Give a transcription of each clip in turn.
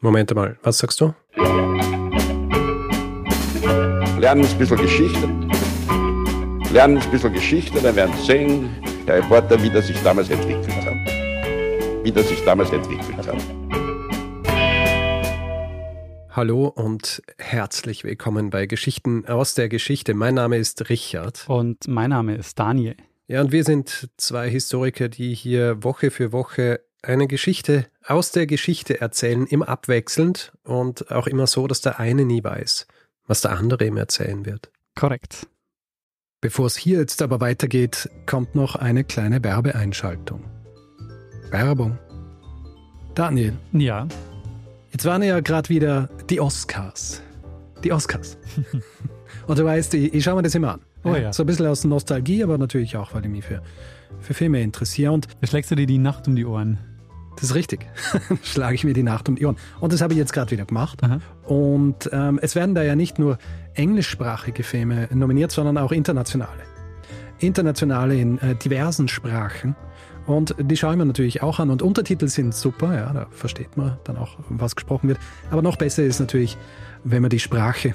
Moment mal, was sagst du? Lernen ein bisschen Geschichte. Lernen ein bisschen Geschichte, dann werden Sie sehen, der Reporter, wie das sich damals entwickelt hat. Wie das sich damals entwickelt hat. Hallo und herzlich willkommen bei Geschichten aus der Geschichte. Mein Name ist Richard. Und mein Name ist Daniel. Ja, und wir sind zwei Historiker, die hier Woche für Woche eine Geschichte aus der Geschichte erzählen, immer abwechselnd und auch immer so, dass der eine nie weiß, was der andere ihm erzählen wird. Korrekt. Bevor es hier jetzt aber weitergeht, kommt noch eine kleine Werbeeinschaltung. Werbung. Daniel. Ja. Jetzt waren ja gerade wieder die Oscars. Die Oscars. und du weißt, ich, ich schaue mir das immer an. Oh ja. So ein bisschen aus Nostalgie, aber natürlich auch, weil ich mich für, für Filme interessiere. Und Da schlägst du dir die Nacht um die Ohren. das ist richtig. Schlage ich mir die Nacht um die Ohren. Und das habe ich jetzt gerade wieder gemacht. Aha. Und ähm, es werden da ja nicht nur englischsprachige Filme nominiert, sondern auch internationale. Internationale in äh, diversen Sprachen. Und die schaue ich mir natürlich auch an. Und Untertitel sind super, ja, da versteht man dann auch, was gesprochen wird. Aber noch besser ist natürlich, wenn man die Sprache,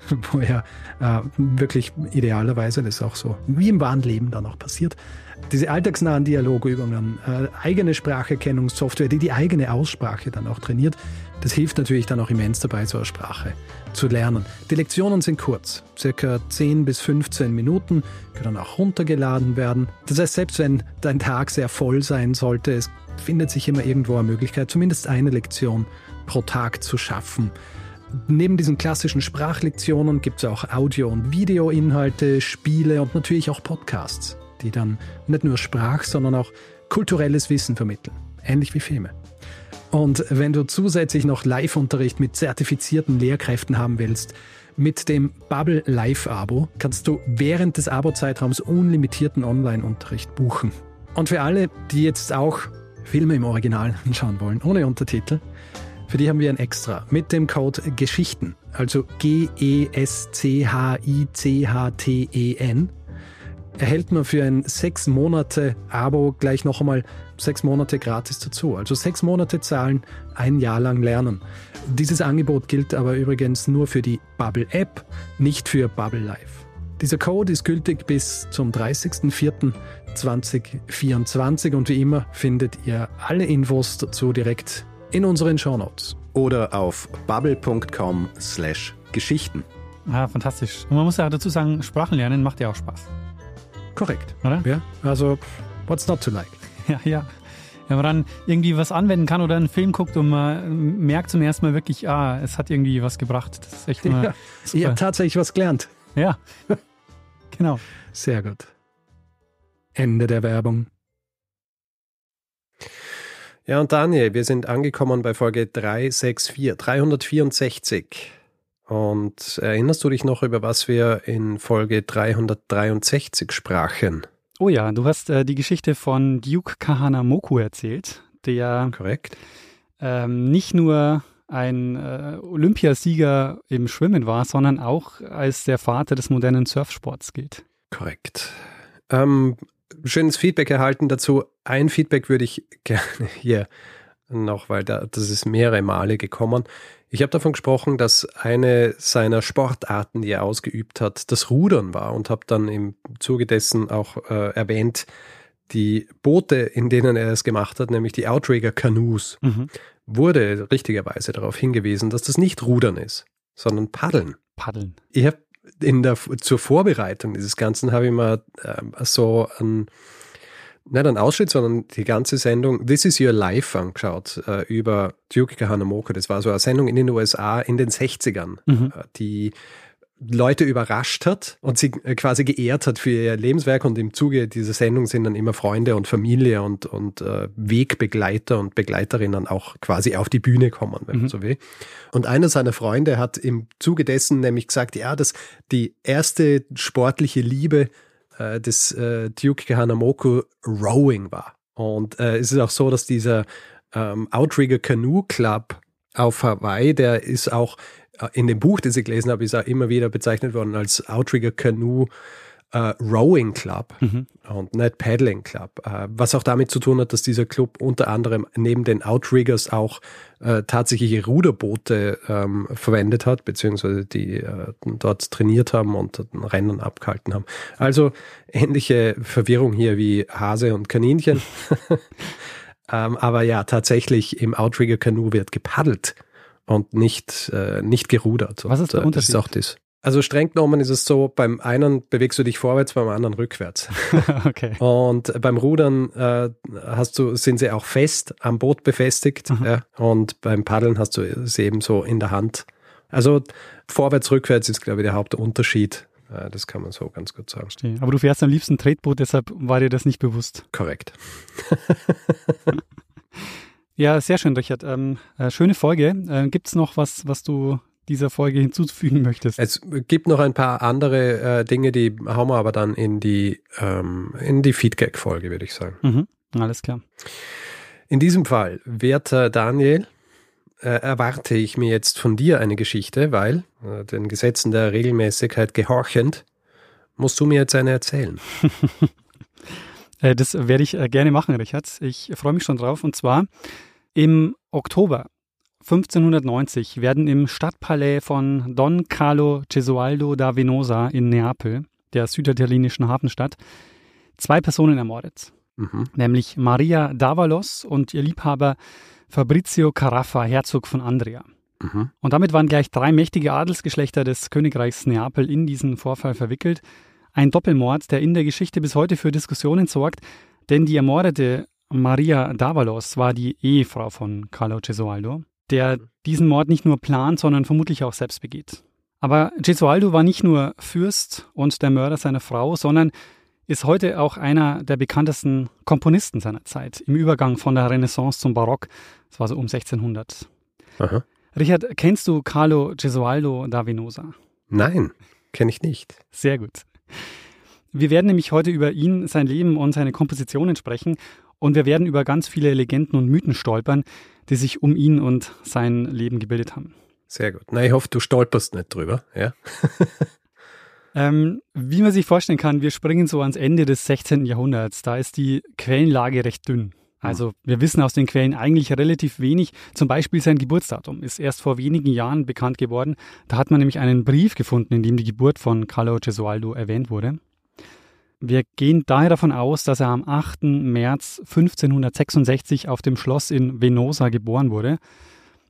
wo ja äh, wirklich idealerweise das auch so wie im wahren Leben dann auch passiert, diese alltagsnahen Dialogübungen, äh, eigene Spracherkennungssoftware, die die eigene Aussprache dann auch trainiert, das hilft natürlich dann auch immens dabei, so eine Sprache zu lernen. Die Lektionen sind kurz, circa 10 bis 15 Minuten, können auch runtergeladen werden. Das heißt, selbst wenn dein Tag sehr voll sein sollte, es findet sich immer irgendwo eine Möglichkeit, zumindest eine Lektion pro Tag zu schaffen. Neben diesen klassischen Sprachlektionen gibt es auch Audio- und Videoinhalte, Spiele und natürlich auch Podcasts, die dann nicht nur Sprach, sondern auch kulturelles Wissen vermitteln. Ähnlich wie Filme. Und wenn du zusätzlich noch Live-Unterricht mit zertifizierten Lehrkräften haben willst, mit dem Bubble Live-Abo kannst du während des Abo-Zeitraums unlimitierten Online-Unterricht buchen. Und für alle, die jetzt auch Filme im Original anschauen wollen, ohne Untertitel, für die haben wir ein Extra mit dem Code Geschichten, also G-E-S-C-H-I-C-H-T-E-N, erhält man für ein sechs Monate Abo gleich noch einmal sechs Monate gratis dazu. Also sechs Monate zahlen, ein Jahr lang lernen. Dieses Angebot gilt aber übrigens nur für die Bubble App, nicht für Bubble Live. Dieser Code ist gültig bis zum 30.04.2024 und wie immer findet ihr alle Infos dazu direkt in unseren Shownotes. oder auf bubble.com slash Geschichten. Ah, fantastisch. Und man muss ja dazu sagen, Sprachen lernen macht ja auch Spaß. Korrekt. Oder? Ja, also what's not to like? Ja, ja. Wenn man dann irgendwie was anwenden kann oder einen Film guckt und man merkt zum ersten Mal wirklich, ah, es hat irgendwie was gebracht. Das ist echt immer Ja, ich super. habe tatsächlich was gelernt. Ja. genau. Sehr gut. Ende der Werbung. Ja, und Daniel, wir sind angekommen bei Folge 364, 364. Und erinnerst du dich noch, über was wir in Folge 363 sprachen? Oh ja, du hast äh, die Geschichte von Duke Kahanamoku erzählt, der Korrekt? ähm, nicht nur ein äh, Olympiasieger im Schwimmen war, sondern auch als der Vater des modernen Surfsports gilt. Korrekt. Ähm, schönes Feedback erhalten dazu. Ein Feedback würde ich gerne hier noch, weil da, das ist mehrere Male gekommen. Ich habe davon gesprochen, dass eine seiner Sportarten, die er ausgeübt hat, das Rudern war und habe dann im Zuge dessen auch äh, erwähnt, die Boote, in denen er es gemacht hat, nämlich die Outrigger Canoes, Mhm. wurde richtigerweise darauf hingewiesen, dass das nicht Rudern ist, sondern Paddeln. Paddeln. Ich habe in der, zur Vorbereitung dieses Ganzen habe ich mal äh, so ein, nicht einen Ausschnitt, sondern die ganze Sendung This is Your Life angeschaut äh, über Duke Hanamoku. Das war so eine Sendung in den USA in den 60ern, mhm. äh, die Leute überrascht hat und sie äh, quasi geehrt hat für ihr Lebenswerk. Und im Zuge dieser Sendung sind dann immer Freunde und Familie und, und äh, Wegbegleiter und Begleiterinnen auch quasi auf die Bühne kommen, wenn mhm. man so will. Und einer seiner Freunde hat im Zuge dessen nämlich gesagt, ja, dass die erste sportliche Liebe äh, des äh, Duke Hanamoku Rowing war. Und äh, es ist auch so, dass dieser ähm, Outrigger Canoe Club auf Hawaii, der ist auch in dem Buch, das ich gelesen habe, ist er immer wieder bezeichnet worden als Outrigger Canoe äh, Rowing Club mhm. und nicht Paddling Club. Äh, was auch damit zu tun hat, dass dieser Club unter anderem neben den Outriggers auch äh, tatsächliche Ruderboote ähm, verwendet hat, beziehungsweise die äh, dort trainiert haben und Rennen abgehalten haben. Also ähnliche Verwirrung hier wie Hase und Kaninchen. ähm, aber ja, tatsächlich im Outrigger Canoe wird gepaddelt und nicht, äh, nicht gerudert. Was ist der und, Unterschied? Das ist auch das. Also streng genommen ist es so, beim einen bewegst du dich vorwärts, beim anderen rückwärts. okay. Und beim Rudern äh, hast du, sind sie auch fest am Boot befestigt mhm. ja, und beim Paddeln hast du sie eben so in der Hand. Also vorwärts, rückwärts ist, glaube ich, der Hauptunterschied. Äh, das kann man so ganz gut sagen. Verstehe. Aber du fährst am liebsten Tretboot, deshalb war dir das nicht bewusst. Korrekt. Ja, sehr schön, Richard. Ähm, äh, schöne Folge. Äh, Gibt es noch was, was du dieser Folge hinzufügen möchtest? Es gibt noch ein paar andere äh, Dinge, die hauen wir aber dann in die, ähm, in die Feedback-Folge, würde ich sagen. Mhm, alles klar. In diesem Fall, werter Daniel, äh, erwarte ich mir jetzt von dir eine Geschichte, weil äh, den Gesetzen der Regelmäßigkeit gehorchend, musst du mir jetzt eine erzählen. Äh, das werde ich äh, gerne machen, Richard. Ich freue mich schon drauf. Und zwar im Oktober 1590 werden im Stadtpalais von Don Carlo Gesualdo da Venosa in Neapel, der süditalienischen Hafenstadt, zwei Personen ermordet. Mhm. Nämlich Maria Davalos und ihr Liebhaber Fabrizio Caraffa, Herzog von Andria. Mhm. Und damit waren gleich drei mächtige Adelsgeschlechter des Königreichs Neapel in diesen Vorfall verwickelt. Ein Doppelmord, der in der Geschichte bis heute für Diskussionen sorgt, denn die ermordete Maria Davalos war die Ehefrau von Carlo Gesualdo, der diesen Mord nicht nur plant, sondern vermutlich auch selbst begeht. Aber Gesualdo war nicht nur Fürst und der Mörder seiner Frau, sondern ist heute auch einer der bekanntesten Komponisten seiner Zeit, im Übergang von der Renaissance zum Barock. Das war so um 1600. Aha. Richard, kennst du Carlo Gesualdo da Venosa? Nein, kenne ich nicht. Sehr gut. Wir werden nämlich heute über ihn, sein Leben und seine Kompositionen sprechen und wir werden über ganz viele Legenden und Mythen stolpern, die sich um ihn und sein Leben gebildet haben. Sehr gut. Na, ich hoffe, du stolperst nicht drüber, ja? ähm, wie man sich vorstellen kann, wir springen so ans Ende des 16. Jahrhunderts. Da ist die Quellenlage recht dünn. Also wir wissen aus den Quellen eigentlich relativ wenig. Zum Beispiel sein Geburtsdatum ist erst vor wenigen Jahren bekannt geworden. Da hat man nämlich einen Brief gefunden, in dem die Geburt von Carlo Gesualdo erwähnt wurde. Wir gehen daher davon aus, dass er am 8. März 1566 auf dem Schloss in Venosa geboren wurde.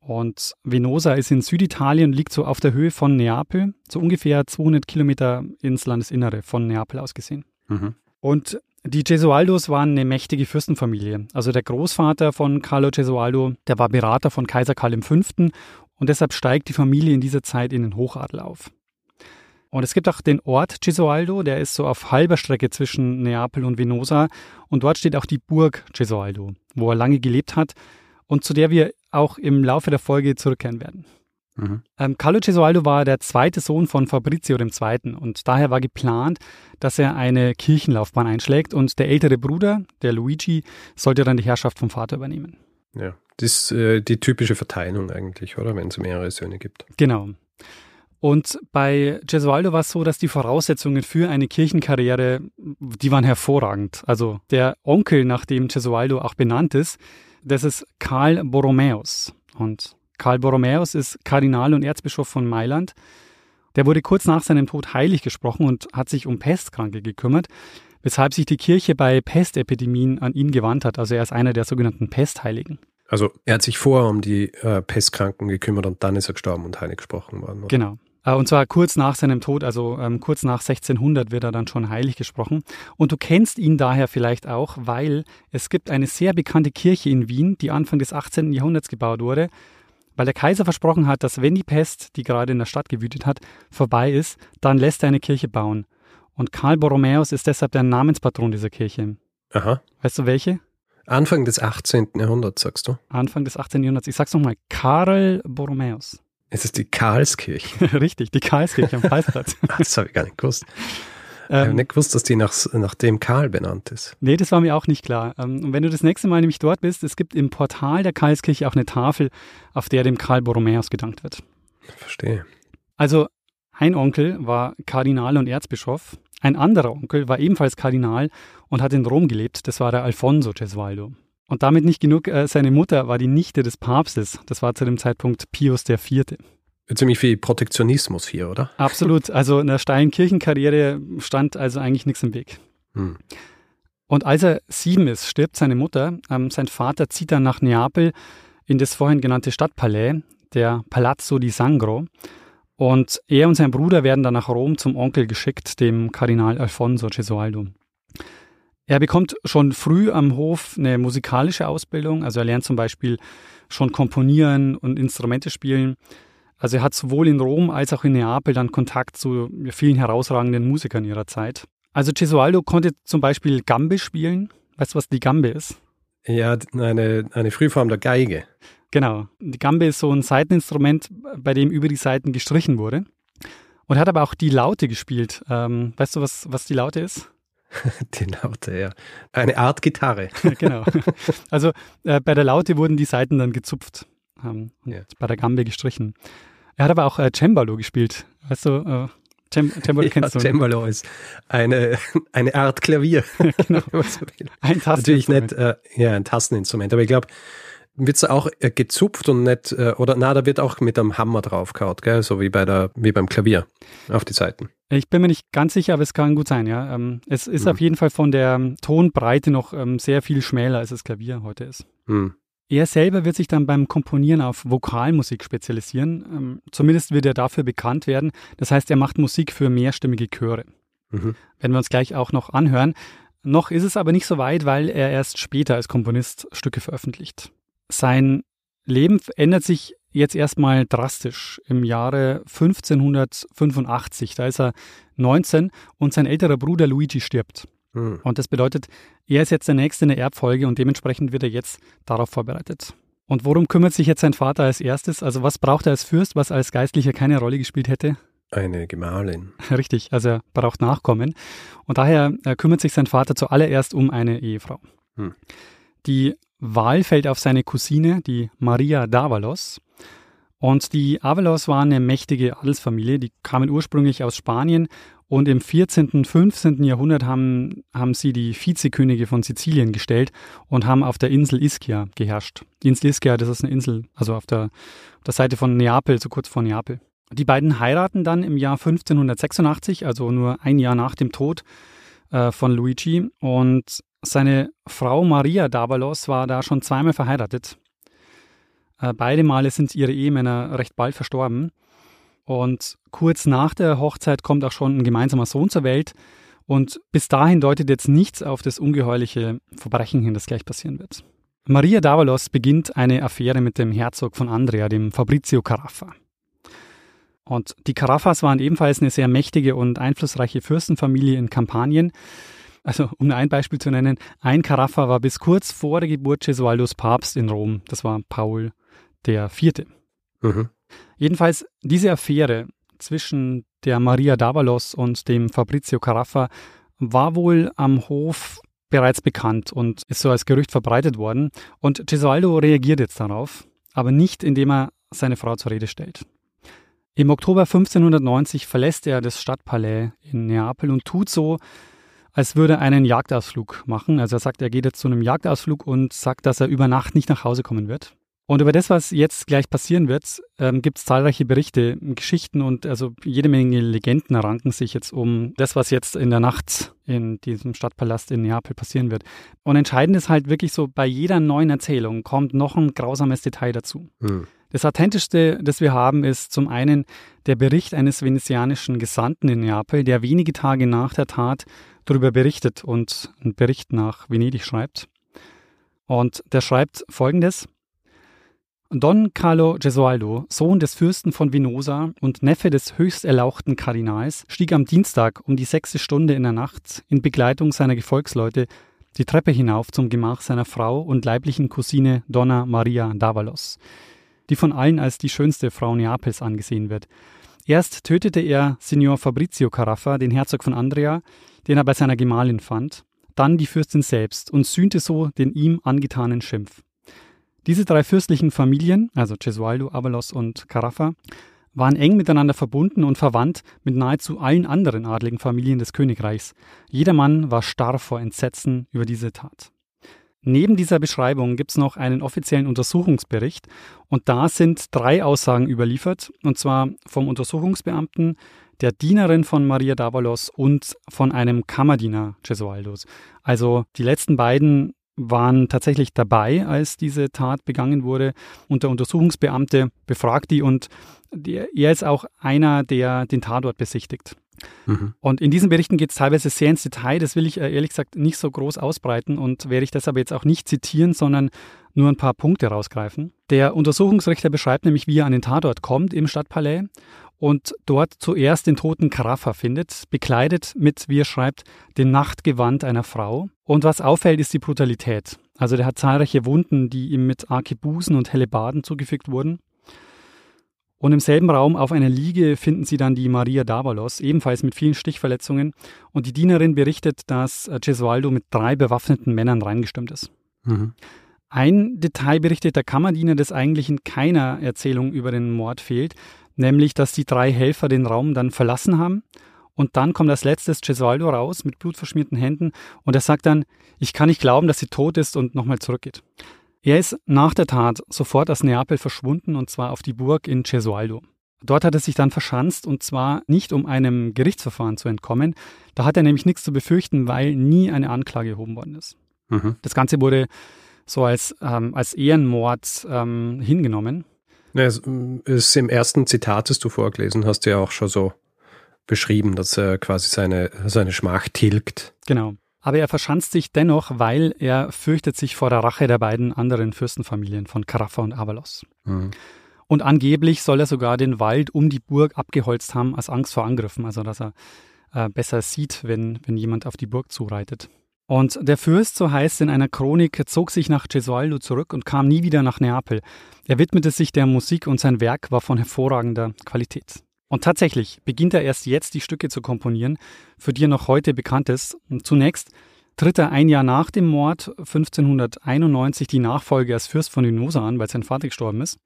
Und Venosa ist in Süditalien, liegt so auf der Höhe von Neapel, so ungefähr 200 Kilometer ins Landesinnere von Neapel aus gesehen. Mhm. Und die Gesualdos waren eine mächtige Fürstenfamilie. Also der Großvater von Carlo Gesualdo, der war Berater von Kaiser Karl V. Und deshalb steigt die Familie in dieser Zeit in den Hochadel auf. Und es gibt auch den Ort Gesualdo, der ist so auf halber Strecke zwischen Neapel und Venosa. Und dort steht auch die Burg Gesualdo, wo er lange gelebt hat und zu der wir auch im Laufe der Folge zurückkehren werden. Mhm. Ähm, Carlo Gesualdo war der zweite Sohn von Fabrizio II. und daher war geplant, dass er eine Kirchenlaufbahn einschlägt und der ältere Bruder, der Luigi, sollte dann die Herrschaft vom Vater übernehmen. Ja, das ist äh, die typische Verteilung eigentlich, oder? Wenn es mehrere Söhne gibt. Genau. Und bei Gesualdo war es so, dass die Voraussetzungen für eine Kirchenkarriere, die waren hervorragend. Also der Onkel, nach dem Gesualdo auch benannt ist, das ist Karl Borromäus. Und Karl Borromäus ist Kardinal und Erzbischof von Mailand. Der wurde kurz nach seinem Tod heilig gesprochen und hat sich um Pestkranke gekümmert, weshalb sich die Kirche bei Pestepidemien an ihn gewandt hat. Also er ist einer der sogenannten Pestheiligen. Also er hat sich vorher um die äh, Pestkranken gekümmert und dann ist er gestorben und heilig gesprochen worden. Oder? Genau. Äh, und zwar kurz nach seinem Tod, also ähm, kurz nach 1600 wird er dann schon heilig gesprochen. Und du kennst ihn daher vielleicht auch, weil es gibt eine sehr bekannte Kirche in Wien, die Anfang des 18. Jahrhunderts gebaut wurde, weil der Kaiser versprochen hat, dass wenn die Pest, die gerade in der Stadt gewütet hat, vorbei ist, dann lässt er eine Kirche bauen. Und Karl Borromäus ist deshalb der Namenspatron dieser Kirche. Aha. Weißt du welche? Anfang des 18. Jahrhunderts, sagst du? Anfang des 18. Jahrhunderts. Ich sag's nochmal, Karl Borromäus. Es ist die Karlskirche. Richtig, die Karlskirche am Preisplatz. das habe ich gar nicht gewusst. ich habe Ähm, nicht gewusst, dass die nach, nach dem Karl benannt ist. nee, das war mir auch nicht klar. Ähm, und wenn du das nächste Mal nämlich dort bist, es gibt im Portal der Karlskirche auch eine Tafel, auf der dem Karl Borromäus gedankt wird. Verstehe. Also ein Onkel war Kardinal und Erzbischof, ein anderer Onkel war ebenfalls Kardinal und hat in Rom gelebt, das war der Alfonso Gesualdo. Und damit nicht genug, äh, seine Mutter war die Nichte des Papstes, das war zu dem Zeitpunkt Pius IV. Ziemlich viel Protektionismus hier, oder? Absolut, also einer steilen Kirchenkarriere stand also eigentlich nichts im Weg. Hm. Und als er sieben ist, stirbt seine Mutter. Ähm, sein Vater zieht dann nach Neapel in das vorhin genannte Stadtpalais, der Palazzo di Sangro. Und er und sein Bruder werden dann nach Rom zum Onkel geschickt, dem Kardinal Alfonso Gesualdo. Er bekommt schon früh am Hof eine musikalische Ausbildung, also er lernt zum Beispiel schon komponieren und Instrumente spielen. Also er hat sowohl in Rom als auch in Neapel dann Kontakt zu vielen herausragenden Musikern ihrer Zeit. Also Gesualdo konnte zum Beispiel Gambe spielen. Weißt du, was die Gambe ist? Ja, eine, eine Frühform der Geige. Genau. Die Gambe ist so ein Saiteninstrument, bei dem über die Saiten gestrichen wurde. Und er hat aber auch die Laute gespielt. Ähm, weißt du, was, was die Laute ist? Die Laute, ja. Eine Art Gitarre. genau. Also äh, bei der Laute wurden die Saiten dann gezupft ähm, und Ja. bei der Gambe gestrichen. Er hat aber auch äh, Cembalo gespielt. Weißt du, äh, Cem Cembalo Ja, kennst du? Cembalo ist eine, eine Art Klavier. Genau. so. Ein Natürlich Tasteninstrument. nicht, äh, ja, ein Tasteninstrument, aber ich glaube, wird es auch äh, gezupft und nicht, äh, oder na, da wird auch mit einem Hammer draufgehauen, gell? so wie, bei der, wie beim Klavier auf die Seiten. Ich bin mir nicht ganz sicher, aber es kann gut sein, ja. Ähm, es ist Mhm. auf jeden Fall von der Tonbreite noch ähm, sehr viel schmäler, als das Klavier heute ist. Hm. Er selber wird sich dann beim Komponieren auf Vokalmusik spezialisieren. Ähm, zumindest wird er dafür bekannt werden. Das heißt, er macht Musik für mehrstimmige Chöre. Mhm. Werden wir uns gleich auch noch anhören. Noch ist es aber nicht so weit, weil er erst später als Komponist Stücke veröffentlicht. Sein Leben ändert sich jetzt erstmal drastisch im Jahre 1585. Da ist er 19 und sein älterer Bruder Luigi stirbt. Hm. Und das bedeutet, er ist jetzt der Nächste in der Erbfolge und dementsprechend wird er jetzt darauf vorbereitet. Und worum kümmert sich jetzt sein Vater als erstes? Also was braucht er als Fürst, was als Geistlicher keine Rolle gespielt hätte? Eine Gemahlin. Richtig, also er braucht Nachkommen. Und daher äh, kümmert sich sein Vater zuallererst um eine Ehefrau. Hm. Die Wahl fällt auf seine Cousine, die Maria d'Avalos. Und die Avalos waren eine mächtige Adelsfamilie, die kamen ursprünglich aus Spanien und im 14., 15. Jahrhundert haben, haben sie die Vizekönige von Sizilien gestellt und haben auf der Insel Ischia geherrscht. Die Insel Ischia, das ist eine Insel, also auf der, auf der Seite von Neapel, so kurz vor Neapel. Die beiden heiraten dann im Jahr 1586, also nur ein Jahr nach dem Tod äh, von Luigi. Und seine Frau Maria d'Avalos war da schon zweimal verheiratet. Äh, beide Male sind ihre Ehemänner recht bald verstorben. Und kurz nach der Hochzeit kommt auch schon ein gemeinsamer Sohn zur Welt. Und bis dahin deutet jetzt nichts auf das ungeheuerliche Verbrechen hin, das gleich passieren wird. Maria d'Avalos beginnt eine Affäre mit dem Herzog von Andria, dem Fabrizio Caraffa. Und die Caraffas waren ebenfalls eine sehr mächtige und einflussreiche Fürstenfamilie in Kampanien. Also, um nur ein Beispiel zu nennen, ein Caraffa war bis kurz vor der Geburt Gesualdos Papst in Rom. Das war Paul der Vierte. Mhm. Jedenfalls diese Affäre zwischen der Maria d'Avalos und dem Fabrizio Caraffa war wohl am Hof bereits bekannt und ist so als Gerücht verbreitet worden. Und Gesualdo reagiert jetzt darauf, aber nicht indem er seine Frau zur Rede stellt. Im Oktober 1590 verlässt er das Stadtpalais in Neapel und tut so, als würde einen Jagdausflug machen. Also er sagt, er geht jetzt zu einem Jagdausflug und sagt, dass er über Nacht nicht nach Hause kommen wird. Und über das, was jetzt gleich passieren wird, ähm, gibt es zahlreiche Berichte, Geschichten und also jede Menge Legenden ranken sich jetzt um das, was jetzt in der Nacht in diesem Stadtpalast in Neapel passieren wird. Und entscheidend ist halt wirklich so, bei jeder neuen Erzählung kommt noch ein grausames Detail dazu. Hm. Das Authentischste, das wir haben, ist zum einen der Bericht eines venezianischen Gesandten in Neapel, der wenige Tage nach der Tat darüber berichtet und einen Bericht nach Venedig schreibt. Und der schreibt folgendes. Don Carlo Gesualdo, Sohn des Fürsten von Venosa und Neffe des höchst erlauchten Kardinals, stieg am Dienstag um die sechste Stunde in der Nacht in Begleitung seiner Gefolgsleute die Treppe hinauf zum Gemach seiner Frau und leiblichen Cousine Donna Maria Davalos, die von allen als die schönste Frau Neapels angesehen wird. Erst tötete er Signor Fabrizio Caraffa, den Herzog von Andrea, den er bei seiner Gemahlin fand, dann die Fürstin selbst und sühnte so den ihm angetanen Schimpf. Diese drei fürstlichen Familien, also Gesualdo, Avalos und Caraffa, waren eng miteinander verbunden und verwandt mit nahezu allen anderen adligen Familien des Königreichs. Jedermann war starr vor Entsetzen über diese Tat. Neben dieser Beschreibung gibt es noch einen offiziellen Untersuchungsbericht und da sind drei Aussagen überliefert, und zwar vom Untersuchungsbeamten, der Dienerin von Maria Davalos und von einem Kammerdiener Gesualdos. Also die letzten beiden waren tatsächlich dabei, als diese Tat begangen wurde. Und der Untersuchungsbeamte befragt die und er ist auch einer, der den Tatort besichtigt. Mhm. Und in diesen Berichten geht es teilweise sehr ins Detail. Das will ich äh, ehrlich gesagt nicht so groß ausbreiten und werde ich deshalb jetzt auch nicht zitieren, sondern nur ein paar Punkte rausgreifen. Der Untersuchungsrichter beschreibt nämlich, wie er an den Tatort kommt im Stadtpalais und dort zuerst den toten Karafa findet, bekleidet mit, wie er schreibt, dem Nachtgewand einer Frau. Und was auffällt, ist die Brutalität. Also der hat zahlreiche Wunden, die ihm mit Arkebusen und Hellebarden zugefügt wurden. Und im selben Raum auf einer Liege finden sie dann die Maria Davalos, ebenfalls mit vielen Stichverletzungen. Und die Dienerin berichtet, dass Gesualdo mit drei bewaffneten Männern reingestimmt ist. Mhm. Ein Detail berichtet der Kammerdiener, das eigentlich in keiner Erzählung über den Mord fehlt, nämlich dass die drei Helfer den Raum dann verlassen haben und dann kommt als letztes Gesualdo raus mit blutverschmierten Händen und er sagt dann, ich kann nicht glauben, dass sie tot ist und nochmal zurückgeht. Er ist nach der Tat sofort aus Neapel verschwunden und zwar auf die Burg in Gesualdo. Dort hat er sich dann verschanzt und zwar nicht um einem Gerichtsverfahren zu entkommen. Da hat er nämlich nichts zu befürchten, weil nie eine Anklage erhoben worden ist. Mhm. Das Ganze wurde so als, ähm, als Ehrenmord ähm, hingenommen. Ja, es ist im ersten Zitat, das du vorgelesen hast, ja auch schon so beschrieben, dass er quasi seine, seine Schmach tilgt. Genau. Aber er verschanzt sich dennoch, weil er fürchtet sich vor der Rache der beiden anderen Fürstenfamilien von Caraffa und Avalos. Mhm. Und angeblich soll er sogar den Wald um die Burg abgeholzt haben aus Angst vor Angriffen, also dass er äh, besser sieht, wenn, wenn jemand auf die Burg zureitet. Und der Fürst, so heißt in einer Chronik, zog sich nach Gesualdo zurück und kam nie wieder nach Neapel. Er widmete sich der Musik und sein Werk war von hervorragender Qualität. Und tatsächlich beginnt er erst jetzt die Stücke zu komponieren, für die er noch heute bekannt ist. Zunächst tritt er ein Jahr nach dem Mord 1591 die Nachfolge als Fürst von Venosa an, weil sein Vater gestorben ist.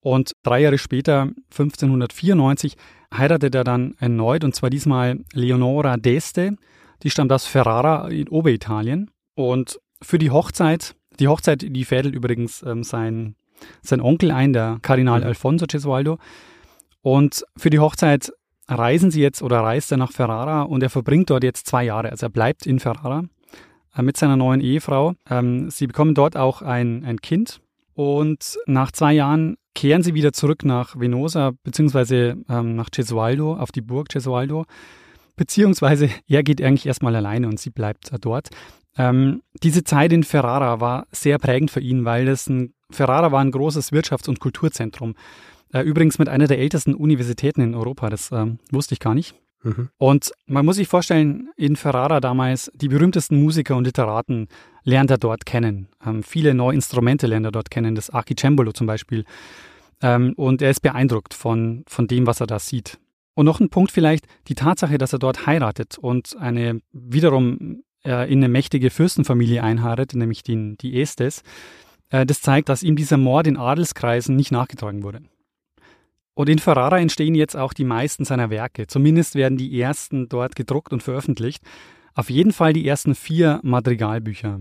Und drei Jahre später, 1594, heiratet er dann erneut, und zwar diesmal Leonora d'Este, die stammt aus Ferrara in Oberitalien. Und für die Hochzeit, die Hochzeit, die fädelt übrigens ähm, sein, sein Onkel ein, der Kardinal mhm. Alfonso Gesualdo. Und für die Hochzeit reisen sie jetzt oder reist er nach Ferrara und er verbringt dort jetzt zwei Jahre. Also er bleibt in Ferrara äh, mit seiner neuen Ehefrau. Ähm, sie bekommen dort auch ein, ein Kind. Und nach zwei Jahren kehren sie wieder zurück nach Venosa, beziehungsweise ähm, nach Gesualdo, auf die Burg Gesualdo beziehungsweise er geht eigentlich erstmal alleine und sie bleibt dort. Ähm, diese Zeit in Ferrara war sehr prägend für ihn, weil es ein, Ferrara war ein großes Wirtschafts- und Kulturzentrum. Äh, übrigens mit einer der ältesten Universitäten in Europa, das äh, wusste ich gar nicht. Mhm. Und man muss sich vorstellen, in Ferrara damals, die berühmtesten Musiker und Literaten lernt er dort kennen. Ähm, viele neue Instrumente lernt er dort kennen, das Archicembalo zum Beispiel. Ähm, und er ist beeindruckt von, von dem, was er da sieht. Und noch ein Punkt vielleicht, die Tatsache, dass er dort heiratet und eine wiederum äh, in eine mächtige Fürstenfamilie einheiratet, nämlich die, die Estes, äh, das zeigt, dass ihm dieser Mord in Adelskreisen nicht nachgetragen wurde. Und in Ferrara entstehen jetzt auch die meisten seiner Werke. Zumindest werden die ersten dort gedruckt und veröffentlicht. Auf jeden Fall die ersten vier Madrigalbücher.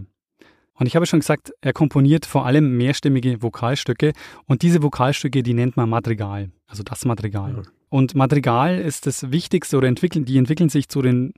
Und ich habe schon gesagt, er komponiert vor allem mehrstimmige Vokalstücke und diese Vokalstücke, die nennt man Madrigal, also das Madrigal. Ja. Und Madrigal ist das Wichtigste oder entwickeln, die entwickeln sich zu den,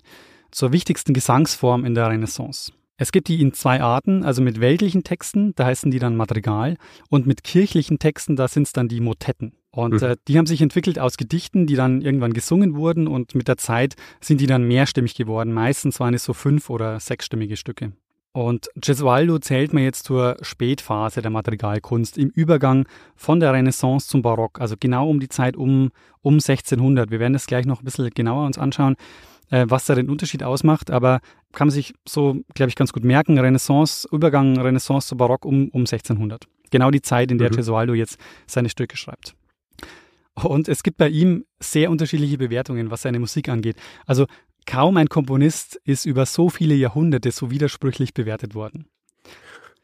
zur wichtigsten Gesangsform in der Renaissance. Es gibt die in zwei Arten, also mit weltlichen Texten, da heißen die dann Madrigal, und mit kirchlichen Texten, da sind es dann die Motetten. Und mhm. äh, die haben sich entwickelt aus Gedichten, die dann irgendwann gesungen wurden und mit der Zeit sind die dann mehrstimmig geworden. Meistens waren es so fünf- oder sechsstimmige Stücke. Und Gesualdo zählt man jetzt zur Spätphase der Madrigalkunst im Übergang von der Renaissance zum Barock, also genau um die Zeit um, um 1600. Wir werden das gleich noch ein bisschen genauer uns anschauen äh, was da den Unterschied ausmacht, aber kann man sich so, glaube ich, ganz gut merken, Renaissance, Übergang Renaissance zu Barock um, um 1600. Genau die Zeit, in der mhm. Gesualdo jetzt seine Stücke schreibt. Und es gibt bei ihm sehr unterschiedliche Bewertungen, was seine Musik angeht. Also kaum ein Komponist ist über so viele Jahrhunderte so widersprüchlich bewertet worden.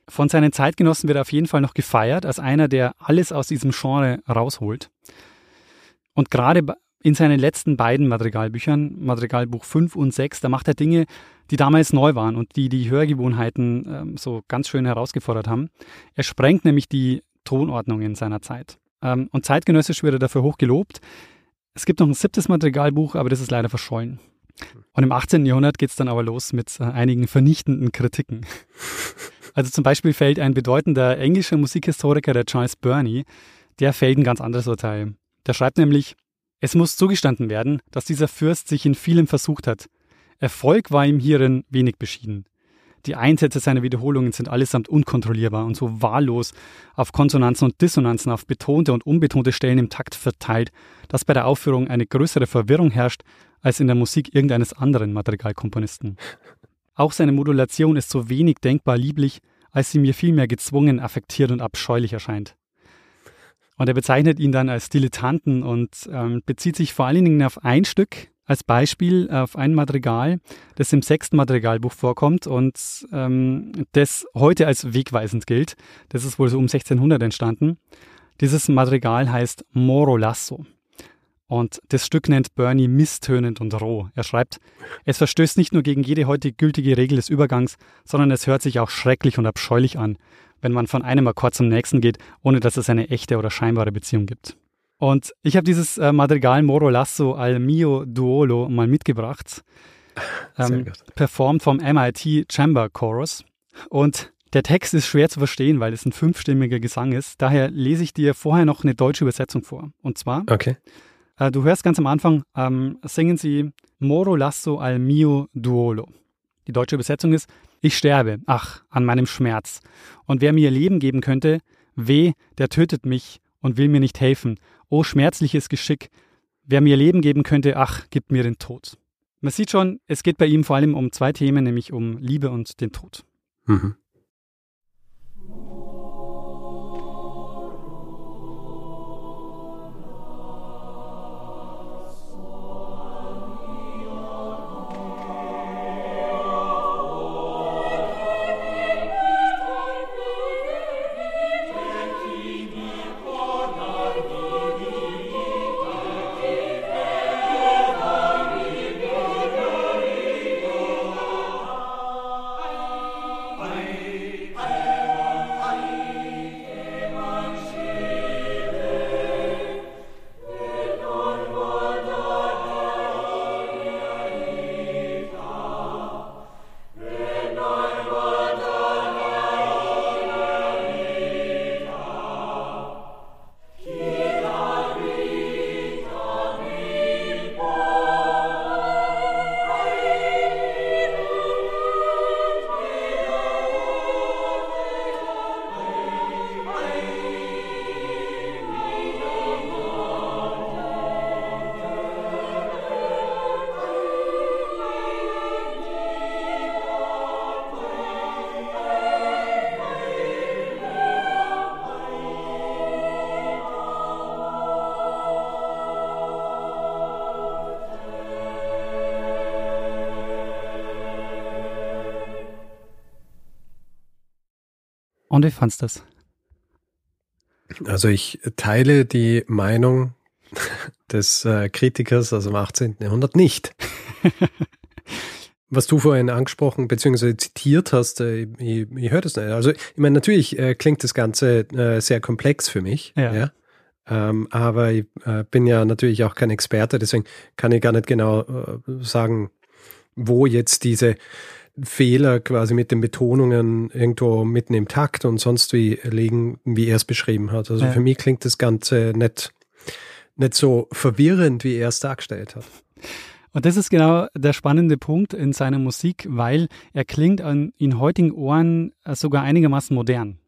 Von seinen Zeitgenossen wird er auf jeden Fall noch gefeiert als einer, der alles aus diesem Genre rausholt. Und gerade in seinen letzten beiden Madrigalbüchern, Madrigalbuch 5 und 6, da macht er Dinge, die damals neu waren und die die Hörgewohnheiten ähm, so ganz schön herausgefordert haben. Er sprengt nämlich die Tonordnungen seiner Zeit. Ähm, und zeitgenössisch wird er dafür hoch gelobt. Es gibt noch ein siebtes Madrigalbuch, aber das ist leider verschollen. Und im 18. Jahrhundert geht es dann aber los mit äh, einigen vernichtenden Kritiken. Also zum Beispiel fällt ein bedeutender englischer Musikhistoriker, der Charles Burney, der fällt ein ganz anderes Urteil. Der schreibt nämlich, es muss zugestanden werden, dass dieser Fürst sich in vielem versucht hat. Erfolg war ihm hierin wenig beschieden. Die Einsätze seiner Wiederholungen sind allesamt unkontrollierbar und so wahllos auf Konsonanzen und Dissonanzen auf betonte und unbetonte Stellen im Takt verteilt, dass bei der Aufführung eine größere Verwirrung herrscht als in der Musik irgendeines anderen Madrigalkomponisten. Auch seine Modulation ist so wenig denkbar lieblich, als sie mir vielmehr gezwungen, affektiert und abscheulich erscheint. Und er bezeichnet ihn dann als Dilettanten und ähm, bezieht sich vor allen Dingen auf ein Stück als Beispiel, auf ein Madrigal, das im sechsten Madrigalbuch vorkommt und ähm, das heute als wegweisend gilt. Das ist wohl so um 1600 entstanden. Dieses Madrigal heißt Moro Lasso. Und das Stück nennt Bernie misstönend und roh. Er schreibt, es verstößt nicht nur gegen jede heute gültige Regel des Übergangs, sondern es hört sich auch schrecklich und abscheulich an wenn man von einem Akkord zum nächsten geht, ohne dass es eine echte oder scheinbare Beziehung gibt. Und ich habe dieses äh, Madrigal Moro Lasso al mio Duolo mal mitgebracht, ähm, performt vom MIT Chamber Chorus. Und der Text ist schwer zu verstehen, weil es ein fünfstimmiger Gesang ist. Daher lese ich dir vorher noch eine deutsche Übersetzung vor. Und zwar, okay. äh, du hörst ganz am Anfang, ähm, singen sie Moro Lasso al mio Duolo. Die deutsche Übersetzung ist, ich sterbe, ach, an meinem Schmerz. Und wer mir Leben geben könnte, weh, der tötet mich und will mir nicht helfen. O schmerzliches Geschick, wer mir Leben geben könnte, ach, gibt mir den Tod. Man sieht schon, es geht bei ihm vor allem um zwei Themen, nämlich um Liebe und den Tod. Mhm. Und wie fandest du das? Also ich teile die Meinung des äh, Kritikers aus dem 18. Jahrhundert nicht. Was du vorhin angesprochen bzw. zitiert hast, äh, ich, ich höre das nicht. Also ich meine, natürlich äh, klingt das Ganze äh, sehr komplex für mich. Ja. ja? Ähm, aber ich äh, bin ja natürlich auch kein Experte, deswegen kann ich gar nicht genau äh, sagen, wo jetzt diese Fehler quasi mit den Betonungen irgendwo mitten im Takt und sonst wie liegen, wie er es beschrieben hat. Also Ja. für mich klingt das Ganze nicht, nicht so verwirrend, wie er es dargestellt hat. Und das ist genau der spannende Punkt in seiner Musik, weil er klingt an, in heutigen Ohren sogar einigermaßen modern.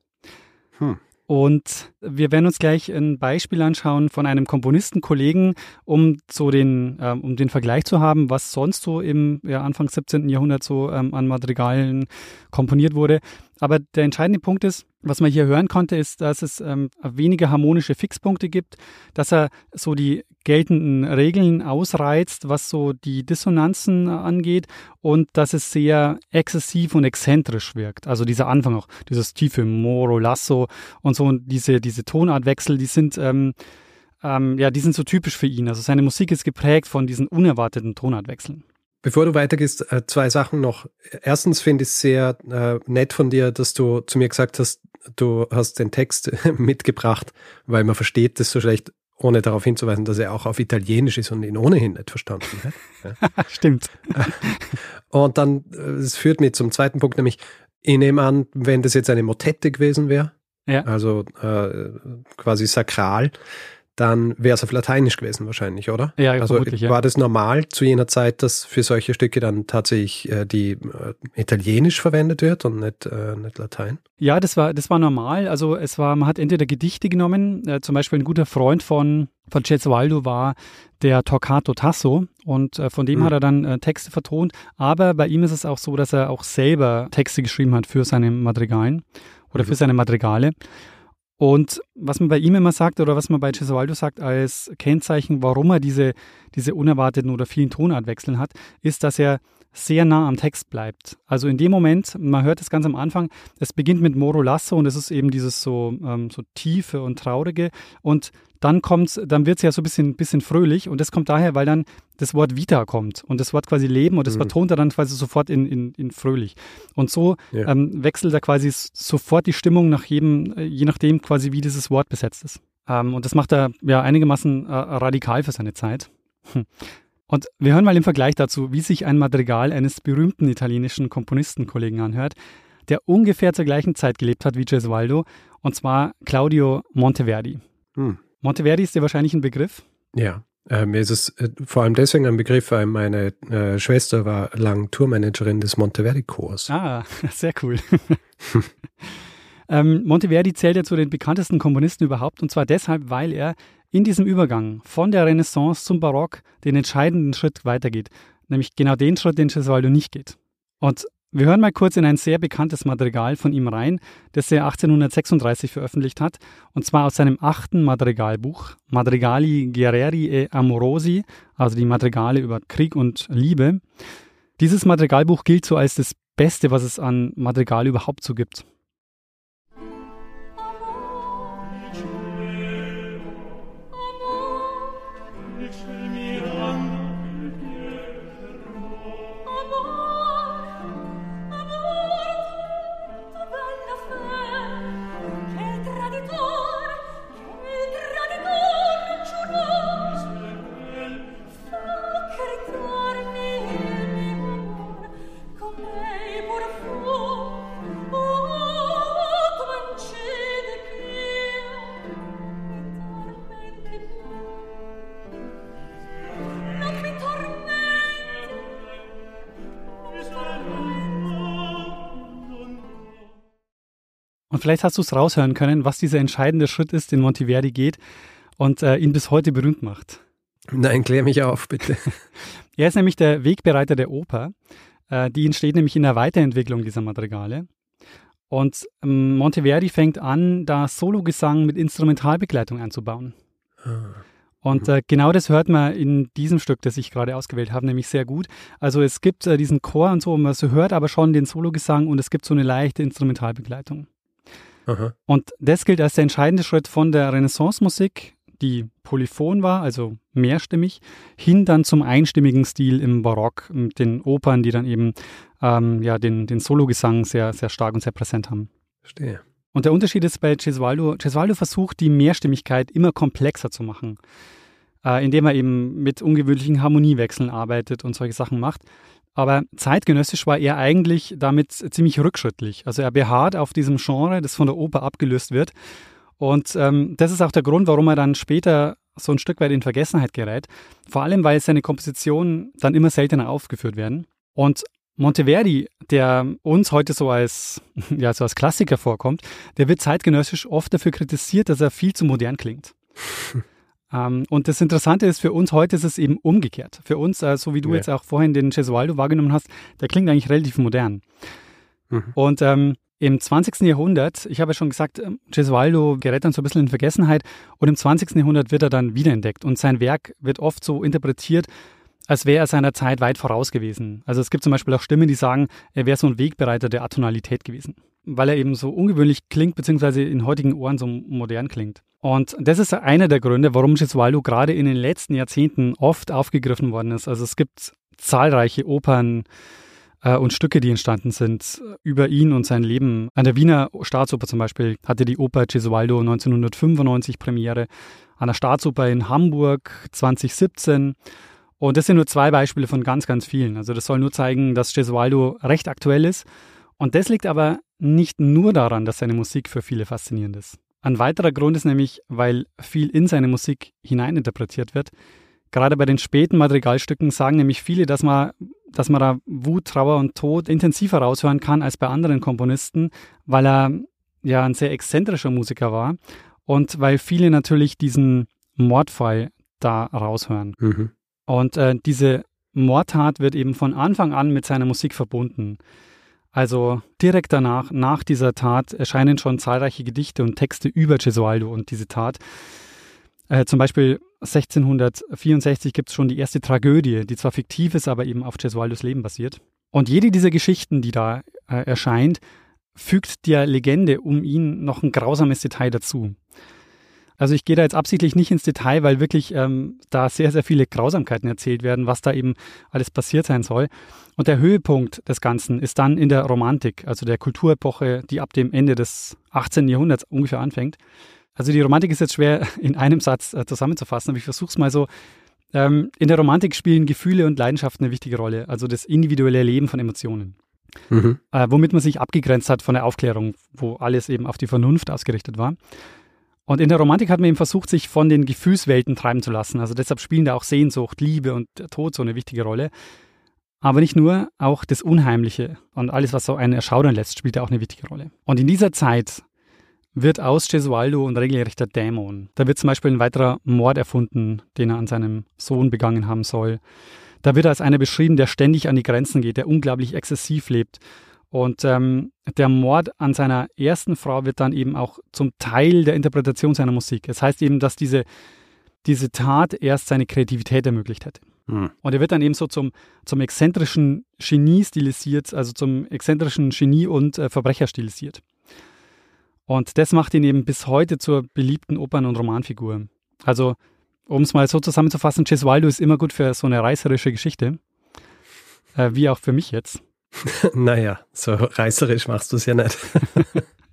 Hm. Und wir werden uns gleich ein Beispiel anschauen von einem Komponistenkollegen, um so den, ähm, um den Vergleich zu haben, was sonst so im ja, Anfang 17. Jahrhundert so ähm, an Madrigalen komponiert wurde. Aber der entscheidende Punkt ist, was man hier hören konnte, ist, dass es ähm, weniger harmonische Fixpunkte gibt, dass er so die geltenden Regeln ausreizt, was so die Dissonanzen äh, angeht und dass es sehr exzessiv und exzentrisch wirkt. Also dieser Anfang auch, dieses tiefe Moro Lasso und so und diese, diese Tonartwechsel, die sind ähm, ähm, ja, die sind so typisch für ihn. Also seine Musik ist geprägt von diesen unerwarteten Tonartwechseln. Bevor du weitergehst, äh, zwei Sachen noch. Erstens finde ich es sehr äh, nett von dir, dass du zu mir gesagt hast, du hast den Text mitgebracht, weil man versteht das so schlecht, ohne darauf hinzuweisen, dass er auch auf Italienisch ist und ihn ohnehin nicht verstanden hat. Stimmt. Und dann, äh, es führt mich zum zweiten Punkt, nämlich, ich nehme an, wenn das jetzt eine Motette gewesen wäre, Ja. also äh, quasi sakral, dann wäre es auf Lateinisch gewesen wahrscheinlich, oder? Ja, also ja. war das normal zu jener Zeit, dass für solche Stücke dann tatsächlich äh, die äh, Italienisch verwendet wird und nicht, äh, nicht Latein? Ja, das war, das war normal. Also es war, man hat entweder Gedichte genommen, äh, zum Beispiel ein guter Freund von, von Cesualdo war der Torquato Tasso und äh, von dem Mhm. hat er dann äh, Texte vertont. Aber bei ihm ist es auch so, dass er auch selber Texte geschrieben hat für seine Madrigalen oder Mhm. für seine Madrigale. Und was man bei ihm immer sagt oder was man bei Cesualdo sagt als Kennzeichen, warum er diese, diese unerwarteten oder vielen Tonartwechseln hat, ist, dass er sehr nah am Text bleibt. Also in dem Moment, man hört es ganz am Anfang, es beginnt mit Moro Lasso und es ist eben dieses so, ähm, so tiefe und traurige und dann kommt's, dann wird es ja so ein bisschen, bisschen fröhlich und das kommt daher, weil dann das Wort Vita kommt und das Wort quasi Leben und das Mhm. vertont er dann quasi sofort in, in, in fröhlich. Und so Ja. ähm, wechselt er quasi sofort die Stimmung nach jedem, äh, je nachdem quasi wie dieses Wort besetzt ist. Ähm, und das macht er ja einigermaßen äh, radikal für seine Zeit. Hm. Und wir hören mal im Vergleich dazu, wie sich ein Madrigal eines berühmten italienischen Komponistenkollegen anhört, der ungefähr zur gleichen Zeit gelebt hat wie Gesualdo, und zwar Claudio Monteverdi. Hm. Monteverdi ist dir wahrscheinlich ein Begriff. Ja, äh, mir ist es äh, vor allem deswegen ein Begriff, weil meine äh, Schwester war lang Tourmanagerin des Monteverdi-Chors. Ah, sehr cool. ähm, Monteverdi zählt ja zu den bekanntesten Komponisten überhaupt und zwar deshalb, weil er in diesem Übergang von der Renaissance zum Barock den entscheidenden Schritt weitergeht. Nämlich genau den Schritt, den Gesualdo nicht geht. Und wir hören mal kurz in ein sehr bekanntes Madrigal von ihm rein, das er 1836 veröffentlicht hat, und zwar aus seinem achten Madrigalbuch, Madrigali Guerrieri e Amorosi, also die Madrigale über Krieg und Liebe. Dieses Madrigalbuch gilt so als das Beste, was es an Madrigal überhaupt so gibt. Und vielleicht hast du es raushören können, was dieser entscheidende Schritt ist, den Monteverdi geht und äh, ihn bis heute berühmt macht. Nein, klär mich auf, bitte. Er ist nämlich der Wegbereiter der Oper. Äh, die entsteht nämlich in der Weiterentwicklung dieser Madrigale. Und ähm, Monteverdi fängt an, da Sologesang mit Instrumentalbegleitung einzubauen. Und äh, genau das hört man in diesem Stück, das ich gerade ausgewählt habe, nämlich sehr gut. Also es gibt äh, diesen Chor und so, man so hört aber schon den Sologesang und es gibt so eine leichte Instrumentalbegleitung. Aha. Und das gilt als der entscheidende Schritt von der Renaissance-Musik, die polyphon war, also mehrstimmig, hin dann zum einstimmigen Stil im Barock, mit den Opern, die dann eben ähm, ja, den, den Sologesang sehr, sehr stark und sehr präsent haben. Verstehe. Und der Unterschied ist bei Gesualdo, Gesualdo versucht, die Mehrstimmigkeit immer komplexer zu machen, äh, indem er eben mit ungewöhnlichen Harmoniewechseln arbeitet und solche Sachen macht. Aber zeitgenössisch war er eigentlich damit ziemlich rückschrittlich. Also er beharrt auf diesem Genre, das von der Oper abgelöst wird. Und ähm, das ist auch der Grund, warum er dann später so ein Stück weit in Vergessenheit gerät. Vor allem, weil seine Kompositionen dann immer seltener aufgeführt werden. Und Monteverdi, der uns heute so als, ja, so als Klassiker vorkommt, der wird zeitgenössisch oft dafür kritisiert, dass er viel zu modern klingt. Ähm, und das Interessante ist, für uns heute ist es eben umgekehrt. Für uns, äh, so wie du ja. jetzt auch vorhin den Gesualdo wahrgenommen hast, der klingt eigentlich relativ modern. Mhm. Und ähm, im 20. Jahrhundert, ich habe ja schon gesagt, ähm, Gesualdo gerät dann so ein bisschen in Vergessenheit und im 20. Jahrhundert wird er dann wiederentdeckt und sein Werk wird oft so interpretiert, als wäre er seiner Zeit weit voraus gewesen. Also es gibt zum Beispiel auch Stimmen, die sagen, er wäre so ein Wegbereiter der Atonalität gewesen, weil er eben so ungewöhnlich klingt, beziehungsweise in heutigen Ohren so modern klingt. Und das ist einer der Gründe, warum Gesualdo gerade in den letzten Jahrzehnten oft aufgegriffen worden ist. Also es gibt zahlreiche Opern äh, und Stücke, die entstanden sind über ihn und sein Leben. An der Wiener Staatsoper zum Beispiel hatte die Oper Gesualdo 1995 Premiere, an der Staatsoper in Hamburg 2017. Und das sind nur zwei Beispiele von ganz, ganz vielen. Also das soll nur zeigen, dass Gesualdo recht aktuell ist. Und das liegt aber nicht nur daran, dass seine Musik für viele faszinierend ist. Ein weiterer Grund ist nämlich, weil viel in seine Musik hineininterpretiert wird. Gerade bei den späten Madrigalstücken sagen nämlich viele, dass man, dass man da Wut, Trauer und Tod intensiver raushören kann als bei anderen Komponisten, weil er ja ein sehr exzentrischer Musiker war und weil viele natürlich diesen Mordfall da raushören. Mhm. Und äh, diese Mordtat wird eben von Anfang an mit seiner Musik verbunden. Also direkt danach, nach dieser Tat, erscheinen schon zahlreiche Gedichte und Texte über Gesualdo und diese Tat. Äh, zum Beispiel 1664 gibt es schon die erste Tragödie, die zwar fiktiv ist, aber eben auf Gesualdos Leben basiert. Und jede dieser Geschichten, die da äh, erscheint, fügt der Legende um ihn noch ein grausames Detail dazu. Also ich gehe da jetzt absichtlich nicht ins Detail, weil wirklich ähm, da sehr, sehr viele Grausamkeiten erzählt werden, was da eben alles passiert sein soll. Und der Höhepunkt des Ganzen ist dann in der Romantik, also der Kulturepoche, die ab dem Ende des 18. Jahrhunderts ungefähr anfängt. Also die Romantik ist jetzt schwer in einem Satz äh, zusammenzufassen, aber ich versuche es mal so. Ähm, in der Romantik spielen Gefühle und Leidenschaften eine wichtige Rolle, also das individuelle Leben von Emotionen. Mhm. Äh, womit man sich abgegrenzt hat von der Aufklärung, wo alles eben auf die Vernunft ausgerichtet war. Und in der Romantik hat man eben versucht, sich von den Gefühlswelten treiben zu lassen. Also deshalb spielen da auch Sehnsucht, Liebe und Tod so eine wichtige Rolle. Aber nicht nur, auch das Unheimliche und alles, was so einen erschaudern lässt, spielt da auch eine wichtige Rolle. Und in dieser Zeit wird aus Gesualdo ein regelrechter Dämon. Da wird zum Beispiel ein weiterer Mord erfunden, den er an seinem Sohn begangen haben soll. Da wird er als einer beschrieben, der ständig an die Grenzen geht, der unglaublich exzessiv lebt und ähm, der Mord an seiner ersten Frau wird dann eben auch zum Teil der Interpretation seiner Musik. Es das heißt eben, dass diese, diese Tat erst seine Kreativität ermöglicht hätte. Hm. Und er wird dann eben so zum, zum exzentrischen Genie stilisiert, also zum exzentrischen Genie und äh, Verbrecher stilisiert. Und das macht ihn eben bis heute zur beliebten Opern- und Romanfigur. Also, um es mal so zusammenzufassen, Gesualdo ist immer gut für so eine reißerische Geschichte, äh, wie auch für mich jetzt. naja, so reißerisch machst du es ja nicht.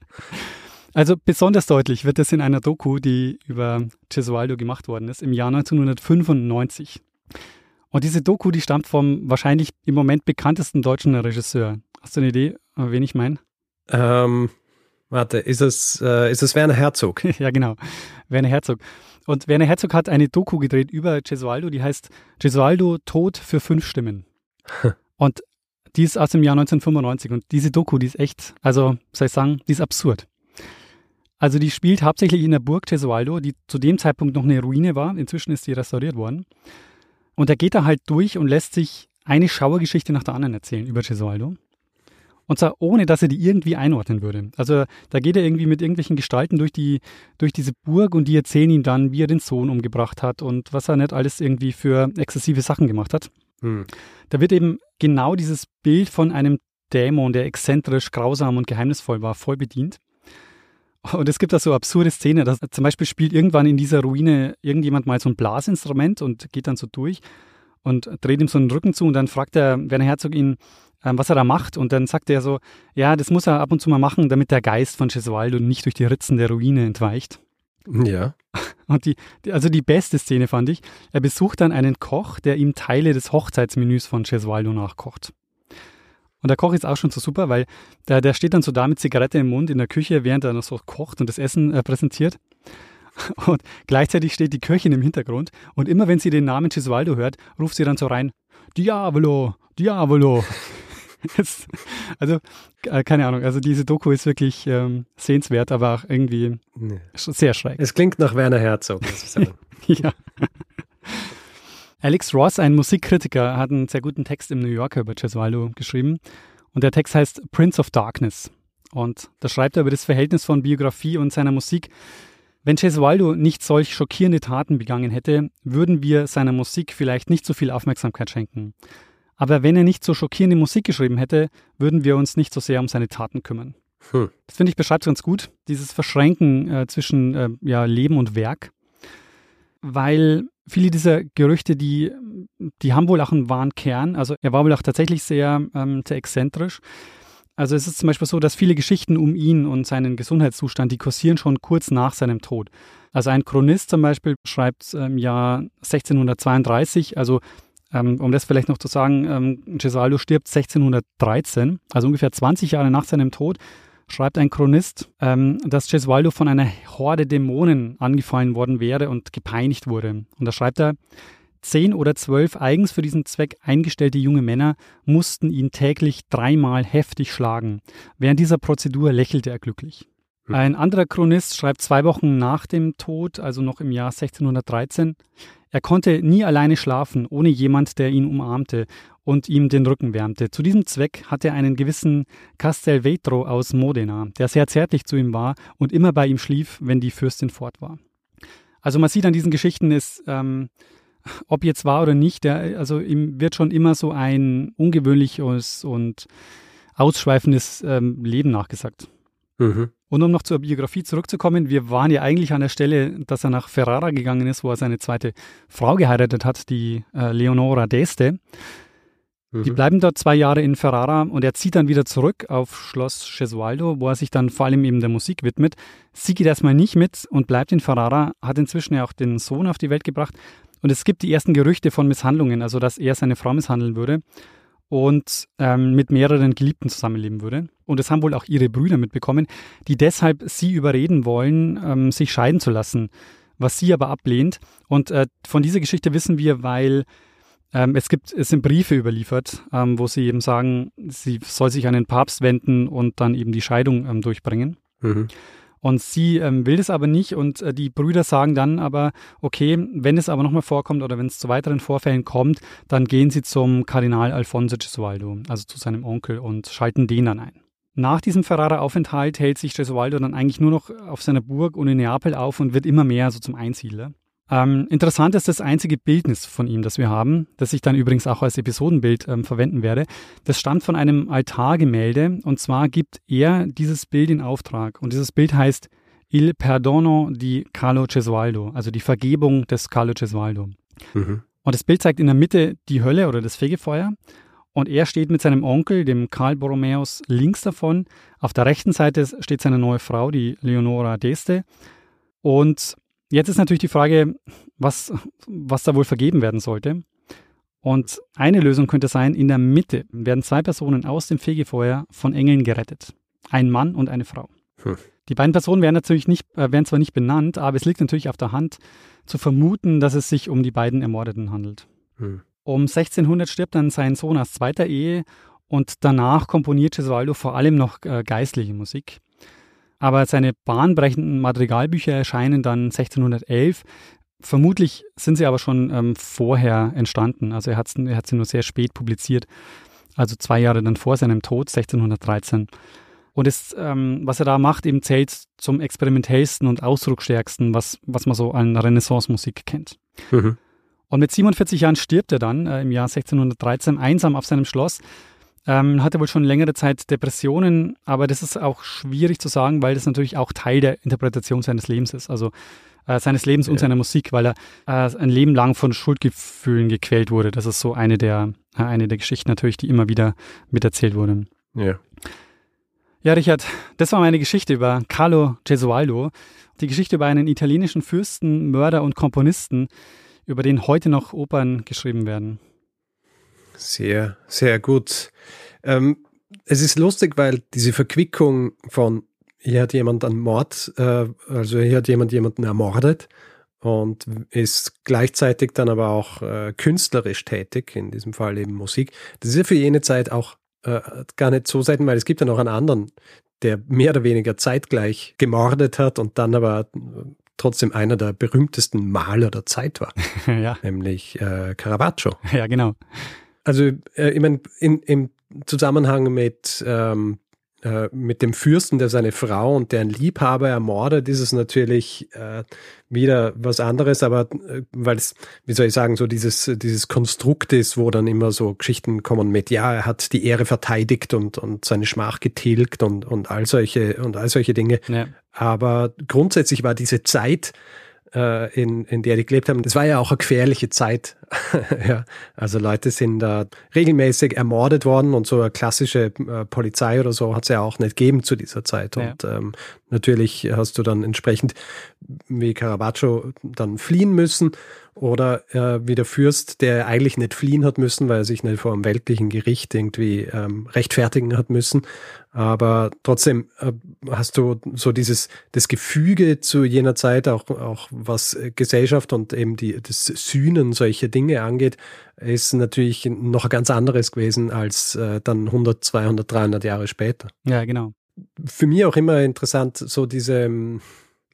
also besonders deutlich wird es in einer Doku, die über Gesualdo gemacht worden ist, im Jahr 1995. Und diese Doku, die stammt vom wahrscheinlich im Moment bekanntesten deutschen Regisseur. Hast du eine Idee, wen ich meine? Ähm, warte, ist es, äh, ist es Werner Herzog? ja, genau. Werner Herzog. Und Werner Herzog hat eine Doku gedreht über Gesualdo, die heißt Gesualdo Tod für fünf Stimmen. Und die ist aus dem Jahr 1995 und diese Doku, die ist echt, also soll ich sagen, die ist absurd. Also die spielt hauptsächlich in der Burg Gesualdo, die zu dem Zeitpunkt noch eine Ruine war. Inzwischen ist die restauriert worden. Und er geht da halt durch und lässt sich eine Schauergeschichte nach der anderen erzählen über Gesualdo. Und zwar ohne, dass er die irgendwie einordnen würde. Also da geht er irgendwie mit irgendwelchen Gestalten durch, die, durch diese Burg und die erzählen ihm dann, wie er den Sohn umgebracht hat und was er nicht alles irgendwie für exzessive Sachen gemacht hat. Hm. Da wird eben genau dieses Bild von einem Dämon, der exzentrisch, grausam und geheimnisvoll war, voll bedient. Und es gibt da so absurde Szenen, dass zum Beispiel spielt irgendwann in dieser Ruine irgendjemand mal so ein Blasinstrument und geht dann so durch und dreht ihm so einen Rücken zu und dann fragt der Werner Herzog ihn, ähm, was er da macht und dann sagt er so, ja, das muss er ab und zu mal machen, damit der Geist von Gesualdo nicht durch die Ritzen der Ruine entweicht. Ja. Und die, also die beste Szene fand ich, er besucht dann einen Koch, der ihm Teile des Hochzeitsmenüs von Gesualdo nachkocht. Und der Koch ist auch schon so super, weil der, der steht dann so da mit Zigarette im Mund in der Küche, während er noch so kocht und das Essen äh, präsentiert. Und gleichzeitig steht die Köchin im Hintergrund und immer wenn sie den Namen Gesualdo hört, ruft sie dann so rein, Diavolo, Diavolo. Jetzt, also, äh, keine Ahnung, also diese Doku ist wirklich ähm, sehenswert, aber auch irgendwie nee. sehr schräg. Es klingt nach Werner Herzog, muss ich sagen. ja. Alex Ross, ein Musikkritiker, hat einen sehr guten Text im New Yorker über Gesualdo geschrieben. Und der Text heißt Prince of Darkness. Und da schreibt er über das Verhältnis von Biografie und seiner Musik. Wenn Gesualdo nicht solch schockierende Taten begangen hätte, würden wir seiner Musik vielleicht nicht so viel Aufmerksamkeit schenken. Aber wenn er nicht so schockierende Musik geschrieben hätte, würden wir uns nicht so sehr um seine Taten kümmern. Hm. Das finde ich beschreibt ganz gut, dieses Verschränken äh, zwischen äh, ja, Leben und Werk. Weil viele dieser Gerüchte, die, die haben wohl auch einen wahren Kern. Also er war wohl auch tatsächlich sehr, ähm, sehr exzentrisch. Also es ist zum Beispiel so, dass viele Geschichten um ihn und seinen Gesundheitszustand, die kursieren schon kurz nach seinem Tod. Also ein Chronist zum Beispiel schreibt im Jahr 1632, also ähm, um das vielleicht noch zu sagen, ähm, Gesualdo stirbt 1613, also ungefähr 20 Jahre nach seinem Tod, schreibt ein Chronist, ähm, dass Gesualdo von einer Horde Dämonen angefallen worden wäre und gepeinigt wurde. Und da schreibt er, zehn oder zwölf eigens für diesen Zweck eingestellte junge Männer mussten ihn täglich dreimal heftig schlagen. Während dieser Prozedur lächelte er glücklich. Hm. Ein anderer Chronist schreibt zwei Wochen nach dem Tod, also noch im Jahr 1613, er konnte nie alleine schlafen, ohne jemand, der ihn umarmte und ihm den Rücken wärmte. Zu diesem Zweck hatte er einen gewissen Castelvetro aus Modena, der sehr zärtlich zu ihm war und immer bei ihm schlief, wenn die Fürstin fort war. Also man sieht an diesen Geschichten, ist, ähm, ob jetzt wahr oder nicht, der, also ihm wird schon immer so ein ungewöhnliches und ausschweifendes ähm, Leben nachgesagt. Mhm. Und um noch zur Biografie zurückzukommen, wir waren ja eigentlich an der Stelle, dass er nach Ferrara gegangen ist, wo er seine zweite Frau geheiratet hat, die äh, Leonora d'Este. Mhm. Die bleiben dort zwei Jahre in Ferrara und er zieht dann wieder zurück auf Schloss Gesualdo, wo er sich dann vor allem eben der Musik widmet. Sie geht erstmal nicht mit und bleibt in Ferrara, hat inzwischen ja auch den Sohn auf die Welt gebracht. Und es gibt die ersten Gerüchte von Misshandlungen, also dass er seine Frau misshandeln würde und ähm, mit mehreren Geliebten zusammenleben würde. Und das haben wohl auch ihre Brüder mitbekommen, die deshalb sie überreden wollen, ähm, sich scheiden zu lassen, was sie aber ablehnt. Und äh, von dieser Geschichte wissen wir, weil ähm, es gibt, es sind Briefe überliefert, ähm, wo sie eben sagen, sie soll sich an den Papst wenden und dann eben die Scheidung ähm, durchbringen. Mhm. Und sie ähm, will das aber nicht und äh, die Brüder sagen dann aber, okay, wenn es aber nochmal vorkommt oder wenn es zu weiteren Vorfällen kommt, dann gehen sie zum Kardinal Alfonso Gesualdo, also zu seinem Onkel und schalten den dann ein. Nach diesem Ferrara-Aufenthalt hält sich Gesualdo dann eigentlich nur noch auf seiner Burg und in Neapel auf und wird immer mehr so zum Einsiedler. Ähm, interessant ist das einzige Bildnis von ihm, das wir haben, das ich dann übrigens auch als Episodenbild ähm, verwenden werde. Das stammt von einem Altargemälde und zwar gibt er dieses Bild in Auftrag und dieses Bild heißt Il Perdono di Carlo Gesualdo, also die Vergebung des Carlo Gesualdo. Mhm. Und das Bild zeigt in der Mitte die Hölle oder das Fegefeuer und er steht mit seinem Onkel, dem Karl Borromäus, links davon. Auf der rechten Seite steht seine neue Frau, die Leonora d'Este. Und Jetzt ist natürlich die Frage, was, was da wohl vergeben werden sollte. Und eine Lösung könnte sein, in der Mitte werden zwei Personen aus dem Fegefeuer von Engeln gerettet. Ein Mann und eine Frau. Hm. Die beiden Personen werden natürlich nicht, äh, werden zwar nicht benannt, aber es liegt natürlich auf der Hand zu vermuten, dass es sich um die beiden Ermordeten handelt. Hm. Um 1600 stirbt dann sein Sohn aus zweiter Ehe und danach komponiert Gesualdo vor allem noch äh, geistliche Musik. Aber seine bahnbrechenden Madrigalbücher erscheinen dann 1611. Vermutlich sind sie aber schon ähm, vorher entstanden. Also er, er hat sie nur sehr spät publiziert, also zwei Jahre dann vor seinem Tod, 1613. Und das, ähm, was er da macht, eben zählt zum experimentellsten und ausdrucksstärksten, was, was man so an Renaissance-Musik kennt. Mhm. Und mit 47 Jahren stirbt er dann äh, im Jahr 1613 einsam auf seinem Schloss ähm, hatte wohl schon längere Zeit Depressionen, aber das ist auch schwierig zu sagen, weil das natürlich auch Teil der Interpretation seines Lebens ist. Also äh, seines Lebens ja. und seiner Musik, weil er äh, ein Leben lang von Schuldgefühlen gequält wurde. Das ist so eine der, äh, eine der Geschichten natürlich, die immer wieder miterzählt wurde. Ja. Ja, Richard, das war meine Geschichte über Carlo Gesualdo. Die Geschichte über einen italienischen Fürsten, Mörder und Komponisten, über den heute noch Opern geschrieben werden. Sehr, sehr gut. Ähm, es ist lustig, weil diese Verquickung von hier hat jemand einen Mord, äh, also hier hat jemand jemanden ermordet und ist gleichzeitig dann aber auch äh, künstlerisch tätig, in diesem Fall eben Musik. Das ist ja für jene Zeit auch äh, gar nicht so selten, weil es gibt ja noch einen anderen, der mehr oder weniger zeitgleich gemordet hat und dann aber trotzdem einer der berühmtesten Maler der Zeit war, ja. nämlich äh, Caravaggio. Ja, genau. Also äh, ich meine, in, im Zusammenhang mit ähm, äh, mit dem Fürsten, der seine Frau und deren Liebhaber ermordet, ist es natürlich äh, wieder was anderes, aber äh, weil es, wie soll ich sagen, so dieses, dieses Konstrukt ist, wo dann immer so Geschichten kommen mit, ja, er hat die Ehre verteidigt und, und seine Schmach getilgt und, und all solche, und all solche Dinge. Ja. Aber grundsätzlich war diese Zeit, äh, in, in der die gelebt haben. Das war ja auch eine gefährliche Zeit. ja, also Leute sind da regelmäßig ermordet worden und so eine klassische äh, Polizei oder so hat es ja auch nicht gegeben zu dieser Zeit. Ja. Und ähm, natürlich hast du dann entsprechend wie Caravaggio dann fliehen müssen oder äh, wie der Fürst, der eigentlich nicht fliehen hat müssen, weil er sich nicht vor einem weltlichen Gericht irgendwie ähm, rechtfertigen hat müssen. Aber trotzdem äh, hast du so dieses das Gefüge zu jener Zeit, auch, auch was Gesellschaft und eben die, das Sühnen solcher Dinge angeht, ist natürlich noch ein ganz anderes gewesen als äh, dann 100, 200, 300 Jahre später. Ja, genau. Für mich auch immer interessant, so diese ähm,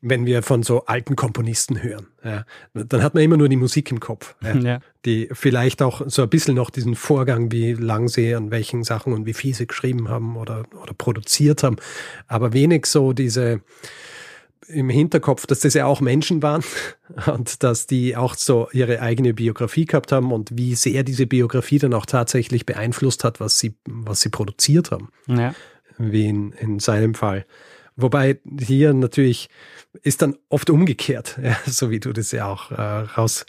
wenn wir von so alten Komponisten hören, ja, dann hat man immer nur die Musik im Kopf, ja, ja. die vielleicht auch so ein bisschen noch diesen Vorgang, wie lang sie an welchen Sachen und wie viel sie geschrieben haben oder, oder produziert haben, aber wenig so diese im Hinterkopf, dass das ja auch Menschen waren und dass die auch so ihre eigene Biografie gehabt haben und wie sehr diese Biografie dann auch tatsächlich beeinflusst hat, was sie, was sie produziert haben. Wie in, in seinem Fall. Wobei hier natürlich ist dann oft umgekehrt, ja, so wie du das ja auch äh, raus,